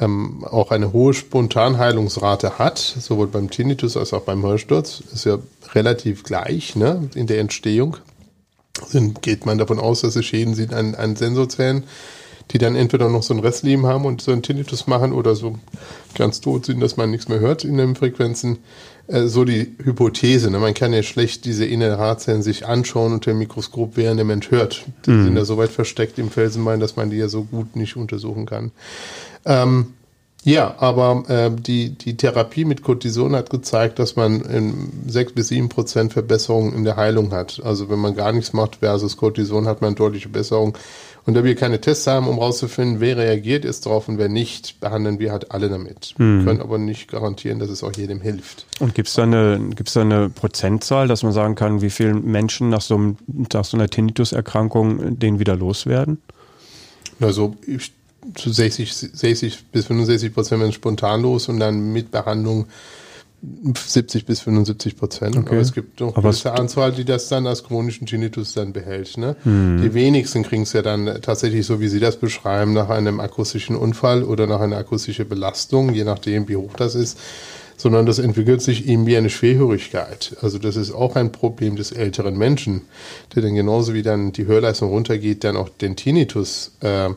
ähm, auch eine hohe Spontanheilungsrate hat, sowohl beim Tinnitus als auch beim Hörsturz. Ist ja relativ gleich ne, in der Entstehung. Dann geht man davon aus, dass es Schäden sind an, an Sensorzellen, die dann entweder noch so ein Restleben haben und so einen Tinnitus machen oder so ganz tot sind, dass man nichts mehr hört in den Frequenzen. Äh, so die Hypothese. Ne? Man kann ja schlecht diese Innerhaarzellen sich anschauen unter dem Mikroskop, während der Mensch hört. Die sind ja so weit versteckt im Felsenbein, dass man die ja so gut nicht untersuchen kann. Ähm, ja, aber äh, die, die Therapie mit Cortison hat gezeigt, dass man in 6 bis 7 Prozent Verbesserung in der Heilung hat. Also wenn man gar nichts macht versus Cortison, hat man deutliche Besserung. Und da wir keine Tests haben, um rauszufinden, wer reagiert ist drauf und wer nicht, behandeln wir halt alle damit. Wir können aber nicht garantieren, dass es auch jedem hilft. Und gibt es da, eine, gibt's da eine Prozentzahl, dass man sagen kann, wie viele Menschen nach so, einem, nach so einer Tinnitus-Erkrankung den wieder loswerden? Also ich, zu 60, 60 bis 65 Prozent werden spontan los und dann mit Behandlung 70 bis 75 Prozent. Okay. Aber es gibt noch Aber eine gewisse Anzahl, die das dann als chronischen Tinnitus dann behält. Ne? Die wenigsten kriegen es ja dann tatsächlich so, wie Sie das beschreiben, nach einem akustischen Unfall oder nach einer akustischen Belastung, je nachdem, wie hoch das ist. Sondern das entwickelt sich eben wie eine Schwerhörigkeit. Also das ist auch ein Problem des älteren Menschen, der dann genauso wie dann die Hörleistung runtergeht, dann auch den Tinnitus äh,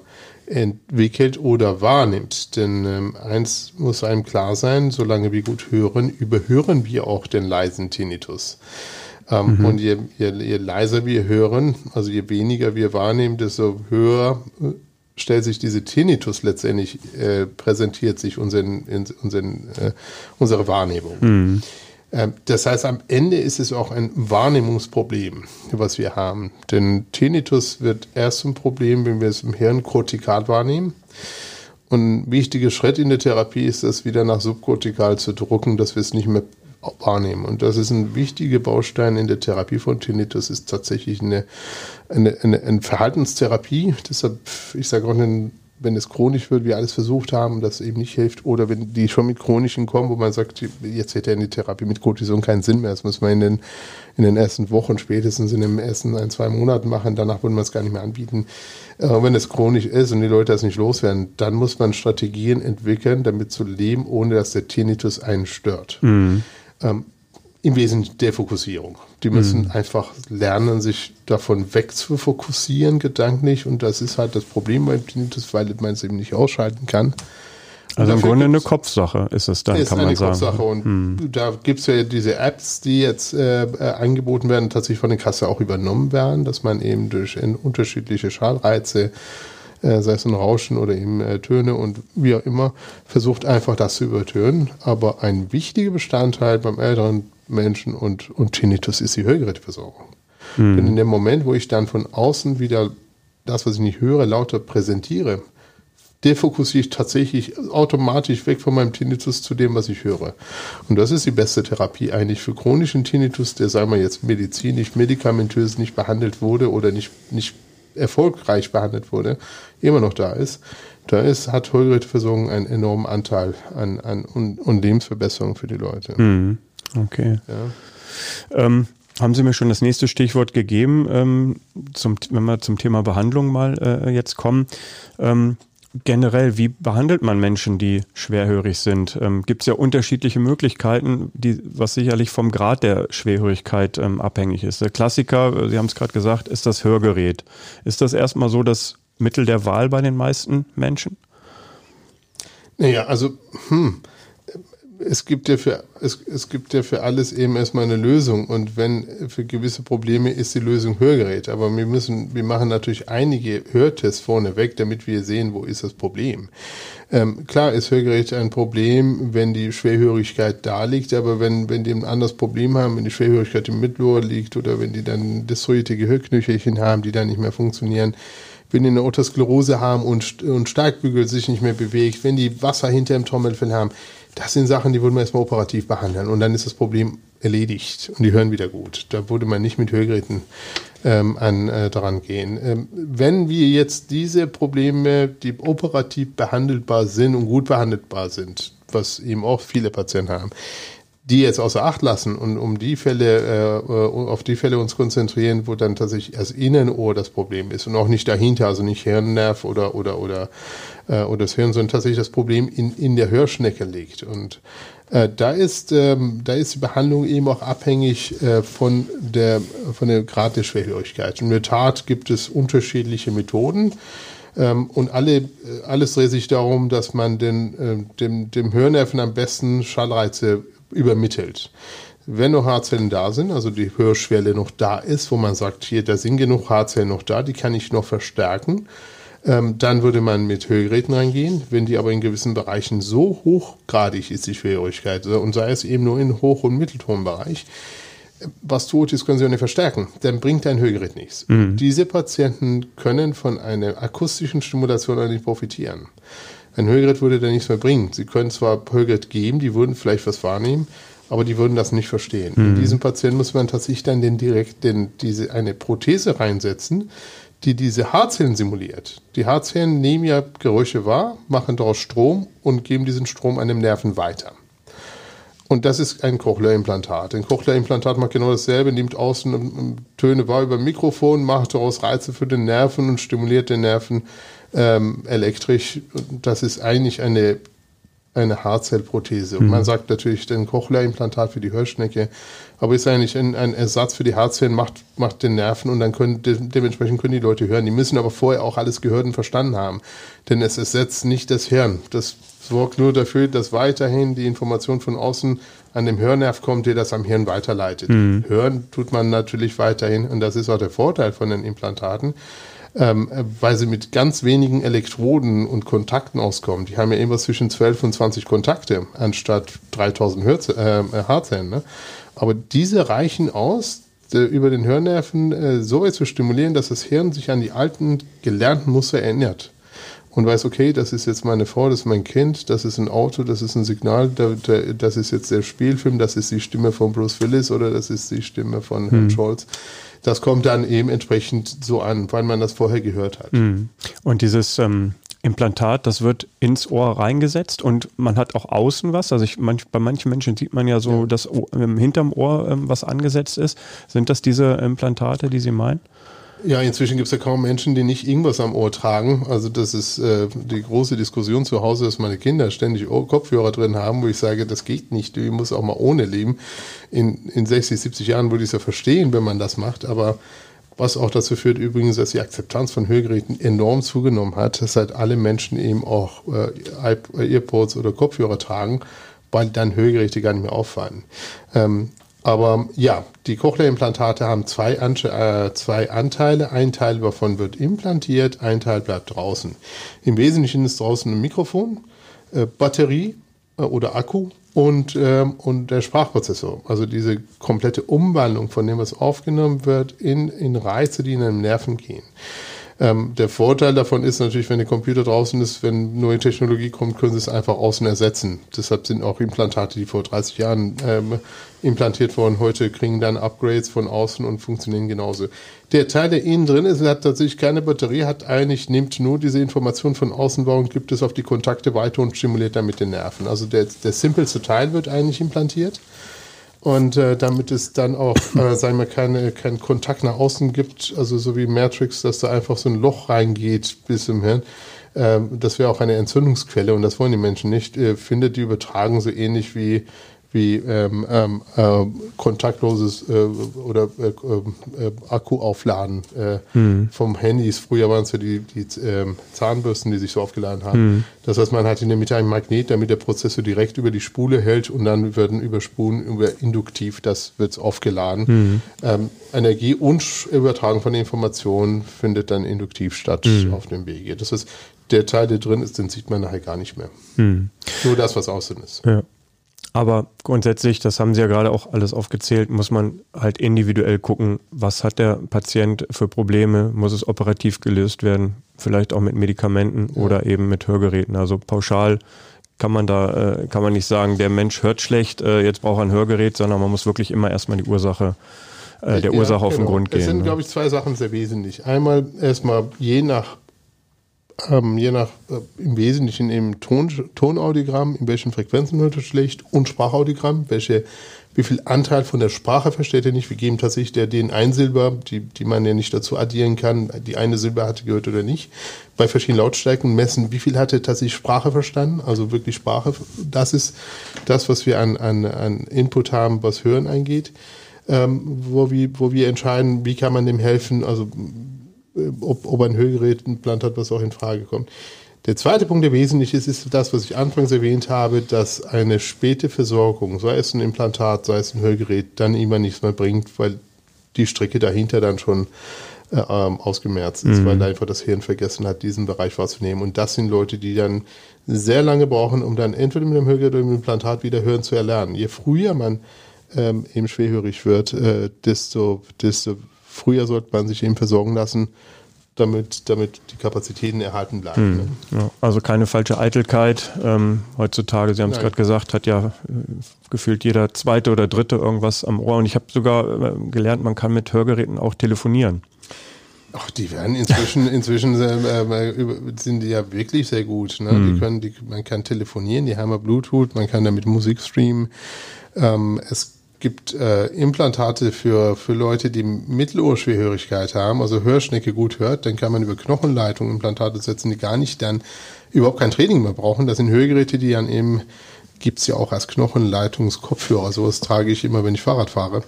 entwickelt oder wahrnimmt. Denn ähm, eins muss einem klar sein, solange wir gut hören, überhören wir auch den leisen Tinnitus. Ähm, Und je, je, je leiser wir hören, also je weniger wir wahrnehmen, desto höher äh, stellt sich diese Tinnitus letztendlich, äh, präsentiert sich unseren, in, unseren, äh, unsere Wahrnehmung. Ähm, Das heißt, am Ende ist es auch ein Wahrnehmungsproblem, was wir haben. Denn Tinnitus wird erst ein Problem, wenn wir es im Hirn kortikal wahrnehmen. Und ein wichtiger Schritt in der Therapie ist, das wieder nach subkortikal zu drucken, dass wir es nicht mehr wahrnehmen. Und das ist ein wichtiger Baustein in der Therapie von Tinnitus, ist tatsächlich eine, eine, eine, eine Verhaltenstherapie. Deshalb, ich sage auch, ein wenn es chronisch wird, wir alles versucht haben, das eben nicht hilft, oder wenn die schon mit chronischen kommen, wo man sagt, jetzt hätte ja die Therapie mit Cortison keinen Sinn mehr, das muss man in den, in den ersten Wochen, spätestens in den ersten ein, zwei Monaten machen, danach würde man es gar nicht mehr anbieten. Äh, wenn es chronisch ist und die Leute das nicht loswerden, dann muss man Strategien entwickeln, damit zu leben, ohne dass der Tinnitus einen stört. Mhm. Ähm, Im Wesentlichen der Fokussierung. Die müssen mhm. einfach lernen, sich davon wegzufokussieren, gedanklich. Und das ist halt das Problem beim Tinnitus, weil man es eben nicht ausschalten kann. Also im Grunde eine Kopfsache ist es dann, ist kann man sagen. Ist eine Kopfsache und hm. da gibt es ja diese Apps, die jetzt äh, äh, angeboten werden, tatsächlich von der Kasse auch übernommen werden, dass man eben durch unterschiedliche Schallreize, äh, sei es ein Rauschen oder eben äh, Töne und wie auch immer, versucht einfach das zu übertönen. Aber ein wichtiger Bestandteil beim älteren Menschen und, und Tinnitus ist die Hörgeräteversorgung. Hm. Denn in dem Moment, wo ich dann von außen wieder das, was ich nicht höre, lauter präsentiere, defokussiere ich tatsächlich automatisch weg von meinem Tinnitus zu dem, was ich höre. Und das ist die beste Therapie eigentlich für chronischen Tinnitus, der, sagen wir jetzt, medizinisch, medikamentös nicht behandelt wurde oder nicht, nicht erfolgreich behandelt wurde, immer noch da ist. Da ist, hat Hörgeräteversorgung einen enormen Anteil an, an und, und Lebensverbesserung für die Leute. Mhm. Okay. Ja. Ähm, haben Sie mir schon das nächste Stichwort gegeben, ähm, zum, wenn wir zum Thema Behandlung mal äh, jetzt kommen. Ähm, generell, wie behandelt man Menschen, die schwerhörig sind? Ähm, Gibt es ja unterschiedliche Möglichkeiten, die, was sicherlich vom Grad der Schwerhörigkeit ähm, abhängig ist. Der Klassiker, äh, Sie haben es gerade gesagt, ist das Hörgerät. Ist das erstmal so das Mittel der Wahl bei den meisten Menschen? Naja, also, hm, es gibt ja für es, es gibt ja für alles eben erstmal eine Lösung. Und wenn für gewisse Probleme ist die Lösung Hörgerät, aber wir müssen wir machen natürlich einige Hörtests vorneweg, damit wir sehen, wo ist das Problem. Ähm, klar ist Hörgerät ein Problem, wenn die Schwerhörigkeit da liegt, aber wenn wenn die ein anderes Problem haben, wenn die Schwerhörigkeit im Mittelohr liegt oder wenn die dann destroyierte Gehörknöchelchen haben, die dann nicht mehr funktionieren, wenn die eine Otosklerose haben und, und Starkbügel sich nicht mehr bewegt, wenn die Wasser hinter dem Trommelfell haben, das sind Sachen, die würden wir erstmal operativ behandeln und dann ist das Problem erledigt und die hören wieder gut. Da würde man nicht mit Hörgeräten ähm, an, äh, dran gehen. Ähm, wenn wir jetzt diese Probleme, die operativ behandelbar sind und gut behandelbar sind, was eben auch viele Patienten haben, die jetzt außer Acht lassen und um die Fälle, äh, auf die Fälle uns konzentrieren, wo dann tatsächlich das Innenohr das Problem ist und auch nicht dahinter, also nicht Hirnnerv oder, oder, oder, äh, oder das Hirn, sondern tatsächlich das Problem in, in der Hörschnecke liegt. Und äh, da ist, ähm, da ist die Behandlung eben auch abhängig äh, von der, von der Grad der Schwerhörigkeit. In der Tat gibt es unterschiedliche Methoden. Ähm, und alle, äh, alles dreht sich darum, dass man den, äh, dem, dem Hörnerven am besten Schallreize übermittelt. Wenn noch Haarzellen da sind, also die Hörschwelle noch da ist, wo man sagt, hier, da sind genug Haarzellen noch da, die kann ich noch verstärken, ähm, dann würde man mit Hörgeräten reingehen. Wenn die aber in gewissen Bereichen so hochgradig ist, die Schwerhörigkeit, und sei es eben nur in Hoch- und Mitteltonbereich, was tot ist, können sie auch nicht verstärken. Dann bringt ein Hörgerät nichts. Mhm. Diese Patienten können von einer akustischen Stimulation nicht profitieren. Ein Hörgerät würde da nichts mehr bringen. Sie können zwar Hörgerät geben, die würden vielleicht was wahrnehmen, aber die würden das nicht verstehen. Mhm. In diesem Patienten muss man tatsächlich dann den direkt den, diese, eine Prothese reinsetzen, die diese Haarzellen simuliert. Die Haarzellen nehmen ja Geräusche wahr, machen daraus Strom und geben diesen Strom einem Nerven weiter. Und das ist ein Cochlea-Implantat. Ein Cochlea-Implantat macht genau dasselbe, nimmt außen Töne wahr über Mikrofon, macht daraus Reize für den Nerven und stimuliert den Nerven ähm, elektrisch. Das ist eigentlich eine, eine Haarzellprothese. Und mhm. man sagt natürlich ein Cochlea-Implantat für die Hörschnecke, aber ist eigentlich ein, ein Ersatz für die Haarzellen, macht, macht den Nerven und dann können de dementsprechend können die Leute hören. Die müssen aber vorher auch alles gehört und verstanden haben, denn es ersetzt nicht das Hirn. Das sorgt nur dafür, dass weiterhin die Information von außen an dem Hörnerv kommt, der das am Hirn weiterleitet. Mhm. Hören tut man natürlich weiterhin und das ist auch der Vorteil von den Implantaten ähm, weil sie mit ganz wenigen Elektroden und Kontakten auskommen. Die haben ja irgendwas zwischen 12 und 20 Kontakte anstatt 3000 Hertz, äh. Ne? Aber diese reichen aus, über den Hörnerven äh, so weit zu stimulieren, dass das Hirn sich an die alten gelernten Muster erinnert und weiß, okay, das ist jetzt meine Frau, das ist mein Kind, das ist ein Auto, das ist ein Signal, das ist jetzt der Spielfilm, das ist die Stimme von Bruce Willis oder das ist die Stimme von hm. Herrn Scholz das kommt dann eben entsprechend so an, weil man das vorher gehört hat. Mhm. Und dieses ähm, Implantat, das wird ins Ohr reingesetzt und man hat auch außen was. Also ich, manch, bei manchen Menschen sieht man ja so, ja. dass ähm, hinterm Ohr ähm, was angesetzt ist. Sind das diese Implantate, die Sie meinen? Ja, inzwischen gibt es ja kaum Menschen, die nicht irgendwas am Ohr tragen. Also das ist äh, die große Diskussion zu Hause, dass meine Kinder ständig Kopfhörer drin haben, wo ich sage, das geht nicht, du musst auch mal ohne leben. In, in 60, 70 Jahren würde ich es ja verstehen, wenn man das macht, aber was auch dazu führt übrigens, dass die Akzeptanz von Hörgeräten enorm zugenommen hat, dass halt alle Menschen eben auch äh, Earpods oder Kopfhörer tragen, weil dann Hörgeräte gar nicht mehr auffallen. Ähm, aber ja, die Cochlea-Implantate haben zwei, äh, zwei, Anteile. Ein Teil davon wird implantiert, ein Teil bleibt draußen. Im Wesentlichen ist draußen ein Mikrofon, äh, Batterie äh, oder Akku und, ähm, und der Sprachprozessor. Also diese komplette Umwandlung von dem, was aufgenommen wird, in, in Reize, die in den Nerven gehen. Ähm, der Vorteil davon ist natürlich, wenn der Computer draußen ist, wenn neue Technologie kommt, können sie es einfach außen ersetzen. Deshalb sind auch Implantate, die vor 30 Jahren ähm, implantiert wurden, heute kriegen dann Upgrades von außen und funktionieren genauso. Der Teil, der innen drin ist, hat tatsächlich keine Batterie, hat eigentlich, nimmt nur diese Information von außen wahr und gibt es auf die Kontakte weiter und stimuliert damit den Nerven. Also der, der simpelste Teil wird eigentlich implantiert. Und äh, damit es dann auch, äh, sagen wir, keine, keinen Kontakt nach außen gibt, also so wie Matrix, dass da einfach so ein Loch reingeht bis im Hirn, äh, das wäre auch eine Entzündungsquelle und das wollen die Menschen nicht. Äh, findet die Übertragung so ähnlich wie wie ähm, ähm, äh, kontaktloses äh, oder äh, äh Akku aufladen äh, mhm. vom Handys. Früher waren es ja die, die ähm, Zahnbürsten, die sich so aufgeladen haben. Mhm. Das heißt, man hat in der Mitte einen Magnet, damit der Prozessor direkt über die Spule hält und dann werden über Spulen über induktiv, das wird aufgeladen. Mhm. Ähm, Energie und Übertragung von Informationen findet dann induktiv statt mhm. auf dem Wege. Das heißt, der Teil, der drin ist, den sieht man nachher gar nicht mehr. Mhm. Nur das, was außen ist. Ja. Aber grundsätzlich, das haben Sie ja gerade auch alles aufgezählt, muss man halt individuell gucken, was hat der Patient für Probleme, muss es operativ gelöst werden, vielleicht auch mit Medikamenten ja. oder eben mit Hörgeräten. Also pauschal kann man da, äh, kann man nicht sagen, der Mensch hört schlecht, äh, jetzt braucht er ein Hörgerät, sondern man muss wirklich immer erstmal die Ursache äh, der ja, Ursache auf den genau. Grund gehen. Es sind, ne? glaube ich, zwei Sachen sehr wesentlich. Einmal erstmal je nach ähm, je nach, äh, im Wesentlichen im Ton, Tonaudiogramm, in welchen Frequenzen hört er schlecht und Sprachaudiogramm, welche, wie viel Anteil von der Sprache versteht er nicht. Wir geben tatsächlich der, den Einsilber, die, die man ja nicht dazu addieren kann, die eine Silbe hatte gehört oder nicht. Bei verschiedenen Lautstärken messen, wie viel hat er tatsächlich Sprache verstanden, also wirklich Sprache. Das ist das, was wir an, an, an Input haben, was Hören eingeht. Ähm, wo, wir, wo wir entscheiden, wie kann man dem helfen, also ob, ob ein Hörgerät ein Implant hat, was auch in Frage kommt. Der zweite Punkt, der wesentlich ist, ist das, was ich anfangs erwähnt habe, dass eine späte Versorgung, sei es ein Implantat, sei es ein Hörgerät, dann immer nichts mehr bringt, weil die Strecke dahinter dann schon äh, ähm, ausgemerzt ist, mhm. weil einfach das Hirn vergessen hat, diesen Bereich wahrzunehmen. Und das sind Leute, die dann sehr lange brauchen, um dann entweder mit dem Hörgerät oder mit dem Implantat wieder hören zu erlernen. Je früher man ähm, eben schwerhörig wird, äh, desto, desto früher sollte man sich eben versorgen lassen, damit, damit die Kapazitäten erhalten bleiben. Hm, ne? ja, also keine falsche Eitelkeit. Ähm, heutzutage, Sie haben es gerade gesagt, hat ja äh, gefühlt jeder zweite oder dritte irgendwas am Ohr. Und ich habe sogar äh, gelernt, man kann mit Hörgeräten auch telefonieren. Ach, die werden inzwischen, inzwischen äh, sind die ja wirklich sehr gut. Ne? Hm. Die können, die, man kann telefonieren, die haben ja Bluetooth, man kann damit Musik streamen. Ähm, es gibt äh, Implantate für, für Leute, die Mittelohrschwerhörigkeit haben, also Hörschnecke gut hört, dann kann man über Knochenleitung Implantate setzen, die gar nicht dann überhaupt kein Training mehr brauchen. Das sind Hörgeräte, die dann eben, gibt's ja auch als Knochenleitungskopfhörer, sowas trage ich immer, wenn ich Fahrrad fahre,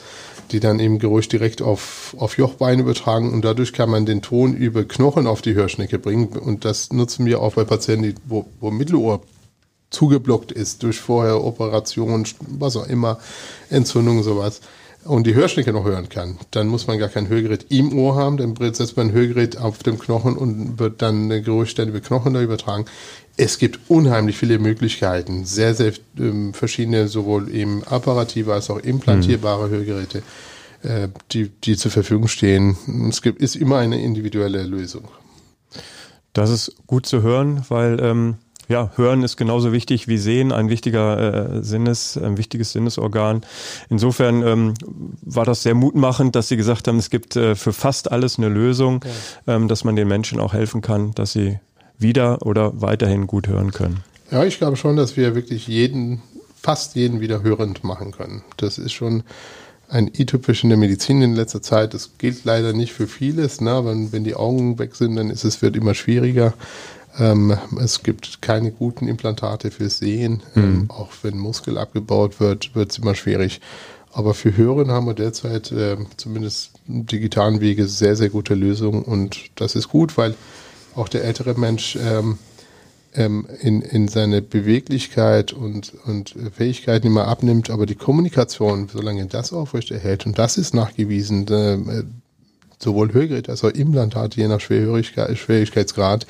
die dann eben Geräusch direkt auf, auf Jochbeine übertragen und dadurch kann man den Ton über Knochen auf die Hörschnecke bringen und das nutzen wir auch bei Patienten, die, wo, wo Mittelohr zugeblockt ist durch vorher Operationen, was auch immer, Entzündung, sowas, und die Hörschnecke noch hören kann, dann muss man gar kein Hörgerät im Ohr haben, dann setzt man ein Hörgerät auf dem Knochen und wird dann eine Geräuschstelle über Knochen da übertragen. Es gibt unheimlich viele Möglichkeiten, sehr, sehr ähm, verschiedene, sowohl eben apparative als auch implantierbare mhm. Hörgeräte, äh, die, die zur Verfügung stehen. Es gibt, ist immer eine individuelle Lösung. Das ist gut zu hören, weil ähm, ja, Hören ist genauso wichtig wie Sehen, ein wichtiger äh, Sinnes, ein wichtiges Sinnesorgan. Insofern ähm, war das sehr mutmachend, dass Sie gesagt haben, es gibt äh, für fast alles eine Lösung, ja. ähm, dass man den Menschen auch helfen kann, dass sie wieder oder weiterhin gut hören können? Ja, ich glaube schon, dass wir wirklich jeden, fast jeden wieder hörend machen können. Das ist schon ein i-typisch in der Medizin in letzter Zeit. Das gilt leider nicht für vieles. Ne? Wenn, wenn die Augen weg sind, dann ist es wird immer schwieriger. Ähm, es gibt keine guten Implantate für Sehen. Mhm. Ähm, auch wenn Muskel abgebaut wird, wird es immer schwierig. Aber für Hören haben wir derzeit äh, zumindest digitalen Wege sehr, sehr gute Lösungen. Und das ist gut, weil auch der ältere Mensch ähm, ähm, in, in seine Beweglichkeit und, und Fähigkeiten immer abnimmt, aber die Kommunikation, solange das aufrechterhält, und das ist nachgewiesen, äh, sowohl Hörgeräte als auch Implantate, je nach Schwerhörigkeit, Schwierigkeitsgrad,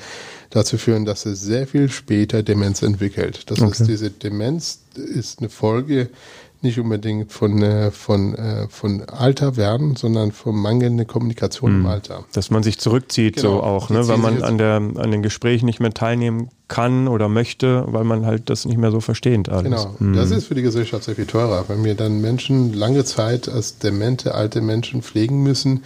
dazu führen, dass es sehr viel später Demenz entwickelt. Das okay. ist diese Demenz ist eine Folge nicht unbedingt von, äh, von, äh, von Alter werden, sondern von mangelnder Kommunikation mhm. im Alter. Dass man sich zurückzieht, genau. so auch, ne? weil man an, der, an den Gesprächen nicht mehr teilnehmen kann oder möchte, weil man halt das nicht mehr so versteht. Alles. Genau, mhm. das ist für die Gesellschaft sehr viel teurer, wenn wir dann Menschen lange Zeit als demente alte Menschen pflegen müssen,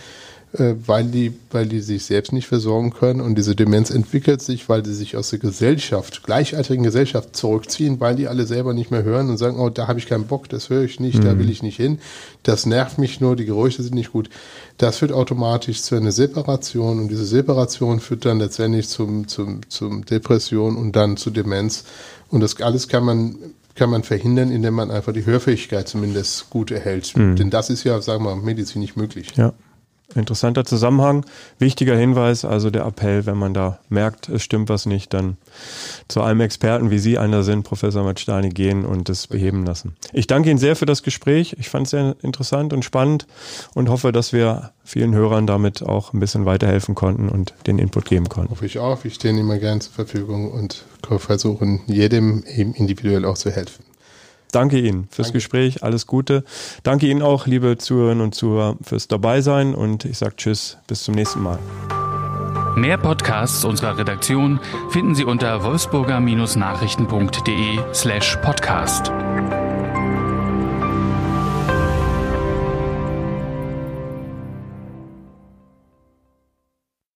weil die, weil die sich selbst nicht versorgen können und diese Demenz entwickelt sich, weil die sich aus der Gesellschaft, gleichaltrigen Gesellschaft zurückziehen, weil die alle selber nicht mehr hören und sagen, oh, da habe ich keinen Bock, das höre ich nicht, mhm. da will ich nicht hin, das nervt mich nur, die Geräusche sind nicht gut. Das führt automatisch zu einer Separation und diese Separation führt dann letztendlich zum, zum, zum Depression und dann zu Demenz. Und das alles kann man kann man verhindern, indem man einfach die Hörfähigkeit zumindest gut erhält. Mhm. Denn das ist ja, sagen wir mal, medizinisch möglich. Ja. Interessanter Zusammenhang, wichtiger Hinweis, also der Appell, wenn man da merkt, es stimmt was nicht, dann zu einem Experten, wie Sie einer sind, Professor Matstani, gehen und es beheben lassen. Ich danke Ihnen sehr für das Gespräch. Ich fand es sehr interessant und spannend und hoffe, dass wir vielen Hörern damit auch ein bisschen weiterhelfen konnten und den Input geben konnten. Hoffe ich auch. Ich stehe immer gern zur Verfügung und versuchen, jedem eben individuell auch zu helfen. Danke Ihnen fürs Danke. Gespräch, alles Gute. Danke Ihnen auch, liebe Zuhörerinnen und Zuhörer, fürs Dabeisein und ich sage Tschüss, bis zum nächsten Mal. Mehr Podcasts unserer Redaktion finden Sie unter wolfsburger-nachrichten.de slash podcast.